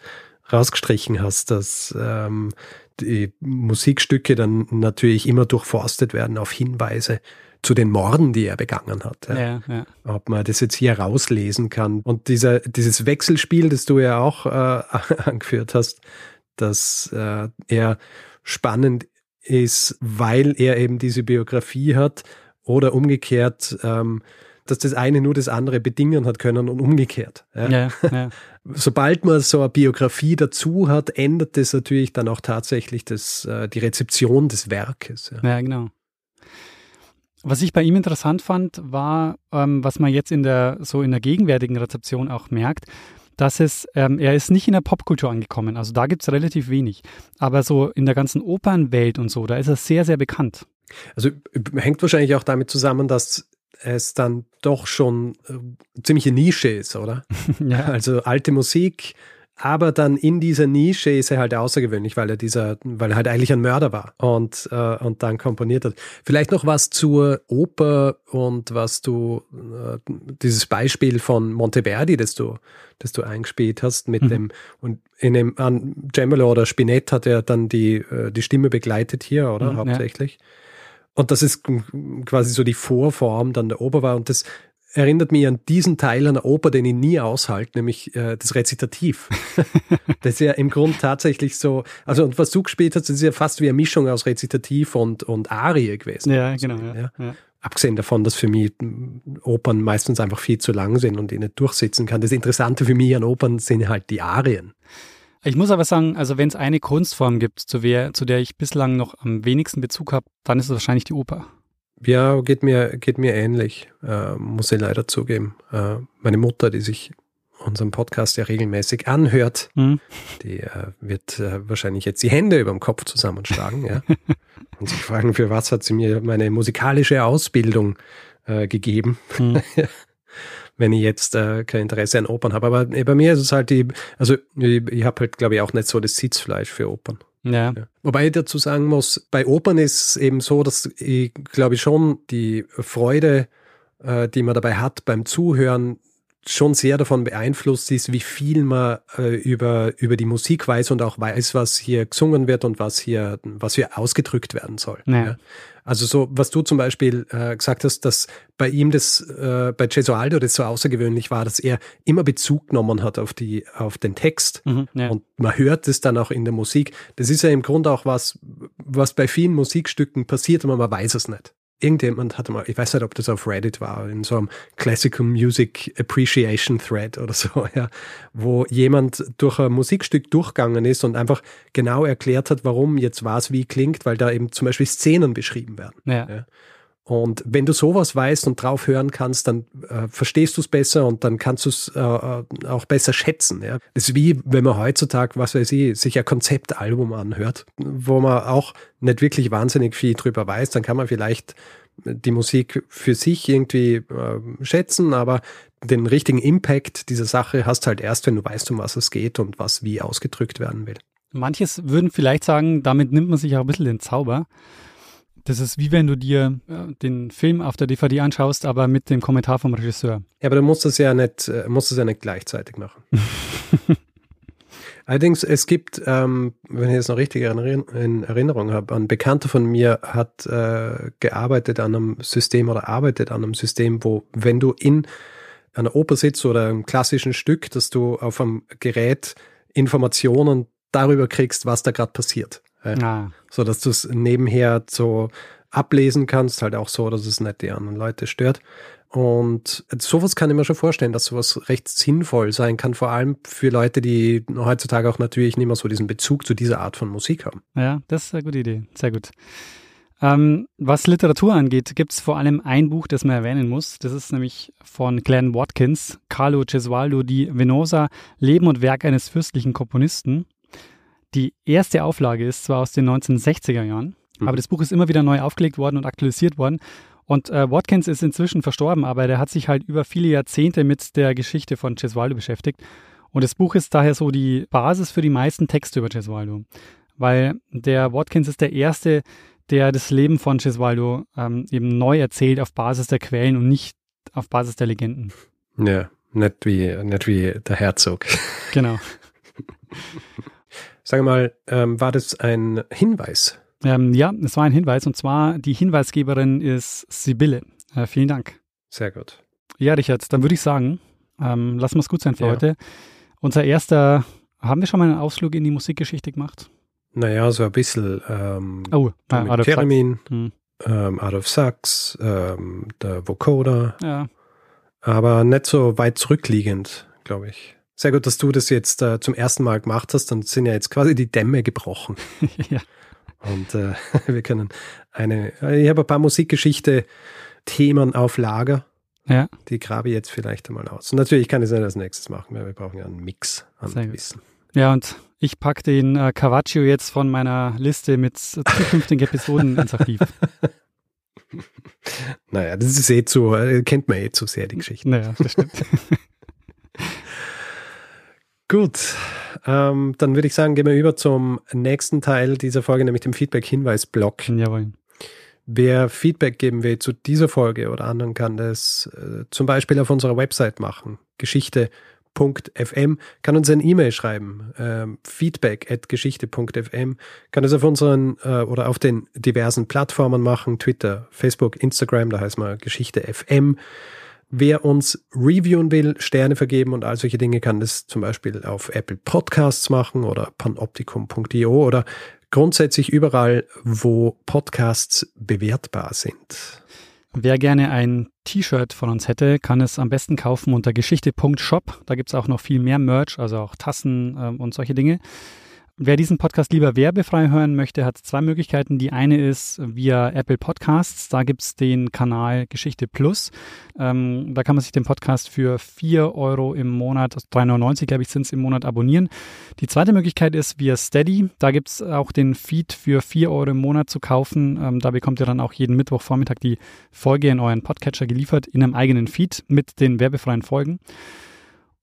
rausgestrichen hast, dass ähm, die Musikstücke dann natürlich immer durchforstet werden auf Hinweise zu den Morden, die er begangen hat. Ja. Ja, ja. Ob man das jetzt hier rauslesen kann. Und dieser, dieses Wechselspiel, das du ja auch äh, angeführt hast, dass äh, er spannend ist, weil er eben diese Biografie hat oder umgekehrt, ähm, dass das eine nur das andere bedingen hat können und umgekehrt. Ja. Ja, ja. Sobald man so eine Biografie dazu hat, ändert das natürlich dann auch tatsächlich das, äh, die Rezeption des Werkes. Ja. ja, genau. Was ich bei ihm interessant fand, war, ähm, was man jetzt in der so in der gegenwärtigen Rezeption auch merkt, dass es, ähm, er ist nicht in der Popkultur angekommen, also da gibt es relativ wenig. Aber so in der ganzen Opernwelt und so, da ist er sehr, sehr bekannt. Also hängt wahrscheinlich auch damit zusammen, dass es dann doch schon äh, ziemliche Nische ist, oder? ja. Also alte Musik, aber dann in dieser Nische ist er halt außergewöhnlich, weil er dieser, weil er halt eigentlich ein Mörder war und, äh, und dann komponiert hat. Vielleicht noch was zur Oper und was du, äh, dieses Beispiel von Monteverdi, das du, das du eingespielt hast mit mhm. dem, und in dem, an Cembalo oder Spinett hat er dann die, äh, die Stimme begleitet hier, oder? Mhm, Hauptsächlich. Ja. Und das ist quasi so die Vorform dann der Oper war. Und das erinnert mich an diesen Teil einer Oper, den ich nie aushalte, nämlich äh, das Rezitativ. das ist ja im Grund tatsächlich so, also und was du gespielt hast, das ist ja fast wie eine Mischung aus Rezitativ und, und Arie gewesen. Ja, genau. Ja, ja. ja. Abgesehen davon, dass für mich Opern meistens einfach viel zu lang sind und ich nicht durchsitzen kann. Das Interessante für mich an Opern sind halt die Arien. Ich muss aber sagen, also wenn es eine Kunstform gibt, zu, wer, zu der ich bislang noch am wenigsten Bezug habe, dann ist es wahrscheinlich die Oper. Ja, geht mir, geht mir ähnlich, äh, muss ich leider zugeben. Äh, meine Mutter, die sich unseren Podcast ja regelmäßig anhört, mhm. die äh, wird äh, wahrscheinlich jetzt die Hände über dem Kopf zusammenschlagen ja? und sich fragen, für was hat sie mir meine musikalische Ausbildung äh, gegeben. Mhm. wenn ich jetzt äh, kein Interesse an Opern habe. Aber äh, bei mir ist es halt die, also ich, ich habe halt, glaube ich, auch nicht so das Sitzfleisch für Opern. Ja. ja. Wobei ich dazu sagen muss, bei Opern ist es eben so, dass ich glaube ich schon die Freude, äh, die man dabei hat beim Zuhören, schon sehr davon beeinflusst ist, wie viel man äh, über, über die Musik weiß und auch weiß, was hier gesungen wird und was hier, was hier ausgedrückt werden soll. Ja. Ja. Also so, was du zum Beispiel äh, gesagt hast, dass bei ihm das, äh, bei Gesualdo das so außergewöhnlich war, dass er immer Bezug genommen hat auf die, auf den Text. Mhm, ja. Und man hört es dann auch in der Musik. Das ist ja im Grunde auch was, was bei vielen Musikstücken passiert, aber man weiß es nicht irgendjemand hatte mal, ich weiß nicht, ob das auf Reddit war, in so einem Classical Music Appreciation Thread oder so, ja, wo jemand durch ein Musikstück durchgegangen ist und einfach genau erklärt hat, warum jetzt was wie klingt, weil da eben zum Beispiel Szenen beschrieben werden. Ja. Ja. Und wenn du sowas weißt und drauf hören kannst, dann äh, verstehst du es besser und dann kannst du es äh, äh, auch besser schätzen. Ja? Das ist wie, wenn man heutzutage, was weiß ich, sich ein Konzeptalbum anhört, wo man auch nicht wirklich wahnsinnig viel drüber weiß, dann kann man vielleicht die Musik für sich irgendwie äh, schätzen, aber den richtigen Impact dieser Sache hast halt erst, wenn du weißt, um was es geht und was wie ausgedrückt werden will. Manches würden vielleicht sagen, damit nimmt man sich auch ein bisschen den Zauber. Das ist wie wenn du dir äh, den Film auf der DVD anschaust, aber mit dem Kommentar vom Regisseur. Ja, aber du musst das ja nicht, äh, musst das ja nicht gleichzeitig machen. Allerdings, es gibt, ähm, wenn ich das noch richtig in in Erinnerung habe, ein Bekannter von mir hat äh, gearbeitet an einem System oder arbeitet an einem System, wo, wenn du in einer Oper sitzt oder einem klassischen Stück, dass du auf einem Gerät Informationen darüber kriegst, was da gerade passiert. Ah, so dass du es nebenher so ablesen kannst, halt auch so, dass es nicht die anderen Leute stört. Und sowas kann ich mir schon vorstellen, dass sowas recht sinnvoll sein kann, vor allem für Leute, die heutzutage auch natürlich nicht mehr so diesen Bezug zu dieser Art von Musik haben. ja, das ist eine gute Idee. Sehr gut. Ähm, was Literatur angeht, gibt es vor allem ein Buch, das man erwähnen muss. Das ist nämlich von Glenn Watkins, Carlo Gesualdo di Venosa, Leben und Werk eines fürstlichen Komponisten. Die erste Auflage ist zwar aus den 1960er Jahren, Mhm. aber das Buch ist immer wieder neu aufgelegt worden und aktualisiert worden. Und äh, Watkins ist inzwischen verstorben, aber der hat sich halt über viele Jahrzehnte mit der Geschichte von Gesualdo beschäftigt. Und das Buch ist daher so die Basis für die meisten Texte über Gesualdo. Weil der Watkins ist der Erste, der das Leben von Gesualdo ähm, eben neu erzählt auf Basis der Quellen und nicht auf Basis der Legenden. Ja, nicht wie, nicht wie der Herzog. Genau. Sag mal, ähm, war das ein Hinweis? Ähm, ja, es war ein Hinweis und zwar die Hinweisgeberin ist Sibylle. Äh, vielen Dank. Sehr gut. Ja, Richard, dann würde ich sagen, ähm, lassen wir es gut sein für Ja. heute. Unser erster, haben wir schon mal einen Ausflug in die Musikgeschichte gemacht? Naja, so ein bisschen ähm, Oh, Out of Sax. Theremin, Hm, ähm, of Sax, ähm, der Vocoder, ja, aber nicht so weit zurückliegend, glaube ich. Sehr gut, dass du das jetzt äh, zum ersten Mal gemacht hast. Dann sind ja jetzt quasi die Dämme gebrochen. ja. Und äh, wir können eine, ich habe ein paar Musikgeschichte-Themen auf Lager. Ja, Die grabe ich jetzt vielleicht einmal aus. Und natürlich kann ich es nicht als nächstes machen, weil wir brauchen ja einen Mix an Sehr gut. Wissen. ja, und ich packe den äh, Carvaccio jetzt von meiner Liste mit zukünftigen Episoden ins Archiv. Naja, das ist eh zu, äh, kennt man eh zu sehr, die Geschichte. Naja, das stimmt. Gut, ähm, dann würde ich sagen, gehen wir über zum nächsten Teil dieser Folge, nämlich dem Feedback-Hinweis-Block. Jawohl. Wer Feedback geben will zu dieser Folge oder anderen, kann das äh, zum Beispiel auf unserer Website machen. Geschichte.fm kann uns ein E-Mail schreiben. Ähm, feedback at geschichte.fm kann es auf unseren äh, oder auf den diversen Plattformen machen. Twitter, Facebook, Instagram, da heißt man Geschichte FM. Wer uns reviewen will, Sterne vergeben und all solche Dinge, kann das zum Beispiel auf Apple Podcasts machen oder panoptikum.io oder grundsätzlich überall, wo Podcasts bewertbar sind. Wer gerne ein T-Shirt von uns hätte, kann es am besten kaufen unter geschichte.shop. Da gibt es auch noch viel mehr Merch, also auch Tassen ähm, und solche Dinge. Wer diesen Podcast lieber werbefrei hören möchte, hat zwei Möglichkeiten. Die eine ist via Apple Podcasts. Da gibt es den Kanal Geschichte Plus. Ähm, da kann man sich den Podcast für 4 Euro im Monat, 3,99 glaube ich sind es im Monat, abonnieren. Die zweite Möglichkeit ist via Steady. Da gibt es auch den Feed für 4 Euro im Monat zu kaufen. Ähm, da bekommt ihr dann auch jeden Mittwochvormittag die Folge in euren Podcatcher geliefert, in einem eigenen Feed mit den werbefreien Folgen.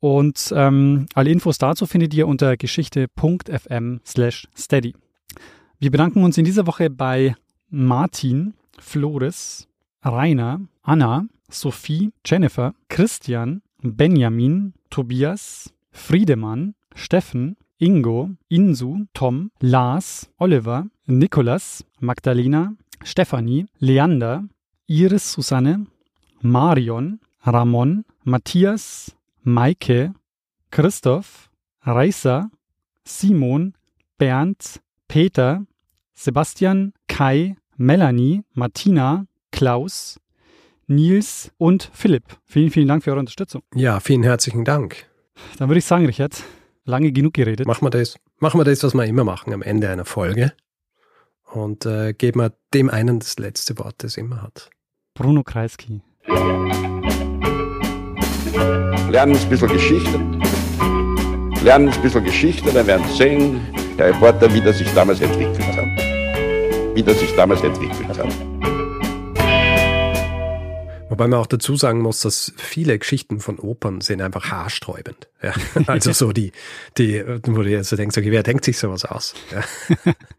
Und ähm, alle Infos dazu findet ihr unter geschichte.fm slash steady. Wir bedanken uns in dieser Woche bei Martin, Flores, Rainer, Anna, Sophie, Jennifer, Christian, Benjamin, Tobias, Friedemann, Steffen, Ingo, Insu, Tom, Lars, Oliver, Nikolas, Magdalena, Stefanie, Leander, Iris Susanne, Marion, Ramon, Matthias, Maike, Christoph, Raisa, Simon, Bernd, Peter, Sebastian, Kai, Melanie, Martina, Klaus, Nils und Philipp. Vielen, vielen Dank für eure Unterstützung. Ja, vielen herzlichen Dank. Dann würde ich sagen, Richard, lange genug geredet. Machen wir das. Machen wir das, was wir immer machen am Ende einer Folge. Und äh, geben wir dem einen das letzte Wort, das immer hat. Bruno Kreisky. Lernen ein bisschen Geschichte. Lernen ein bisschen Geschichte, dann werden Sie sehen, der Reporter, wie das sich damals entwickelt hat. Wie das sich damals entwickelt hat. Wobei man auch dazu sagen muss, dass viele Geschichten von Opern sind einfach haarsträubend. Ja, also so die, die, wo du jetzt denkst, okay, wer denkt sich sowas aus? Ja.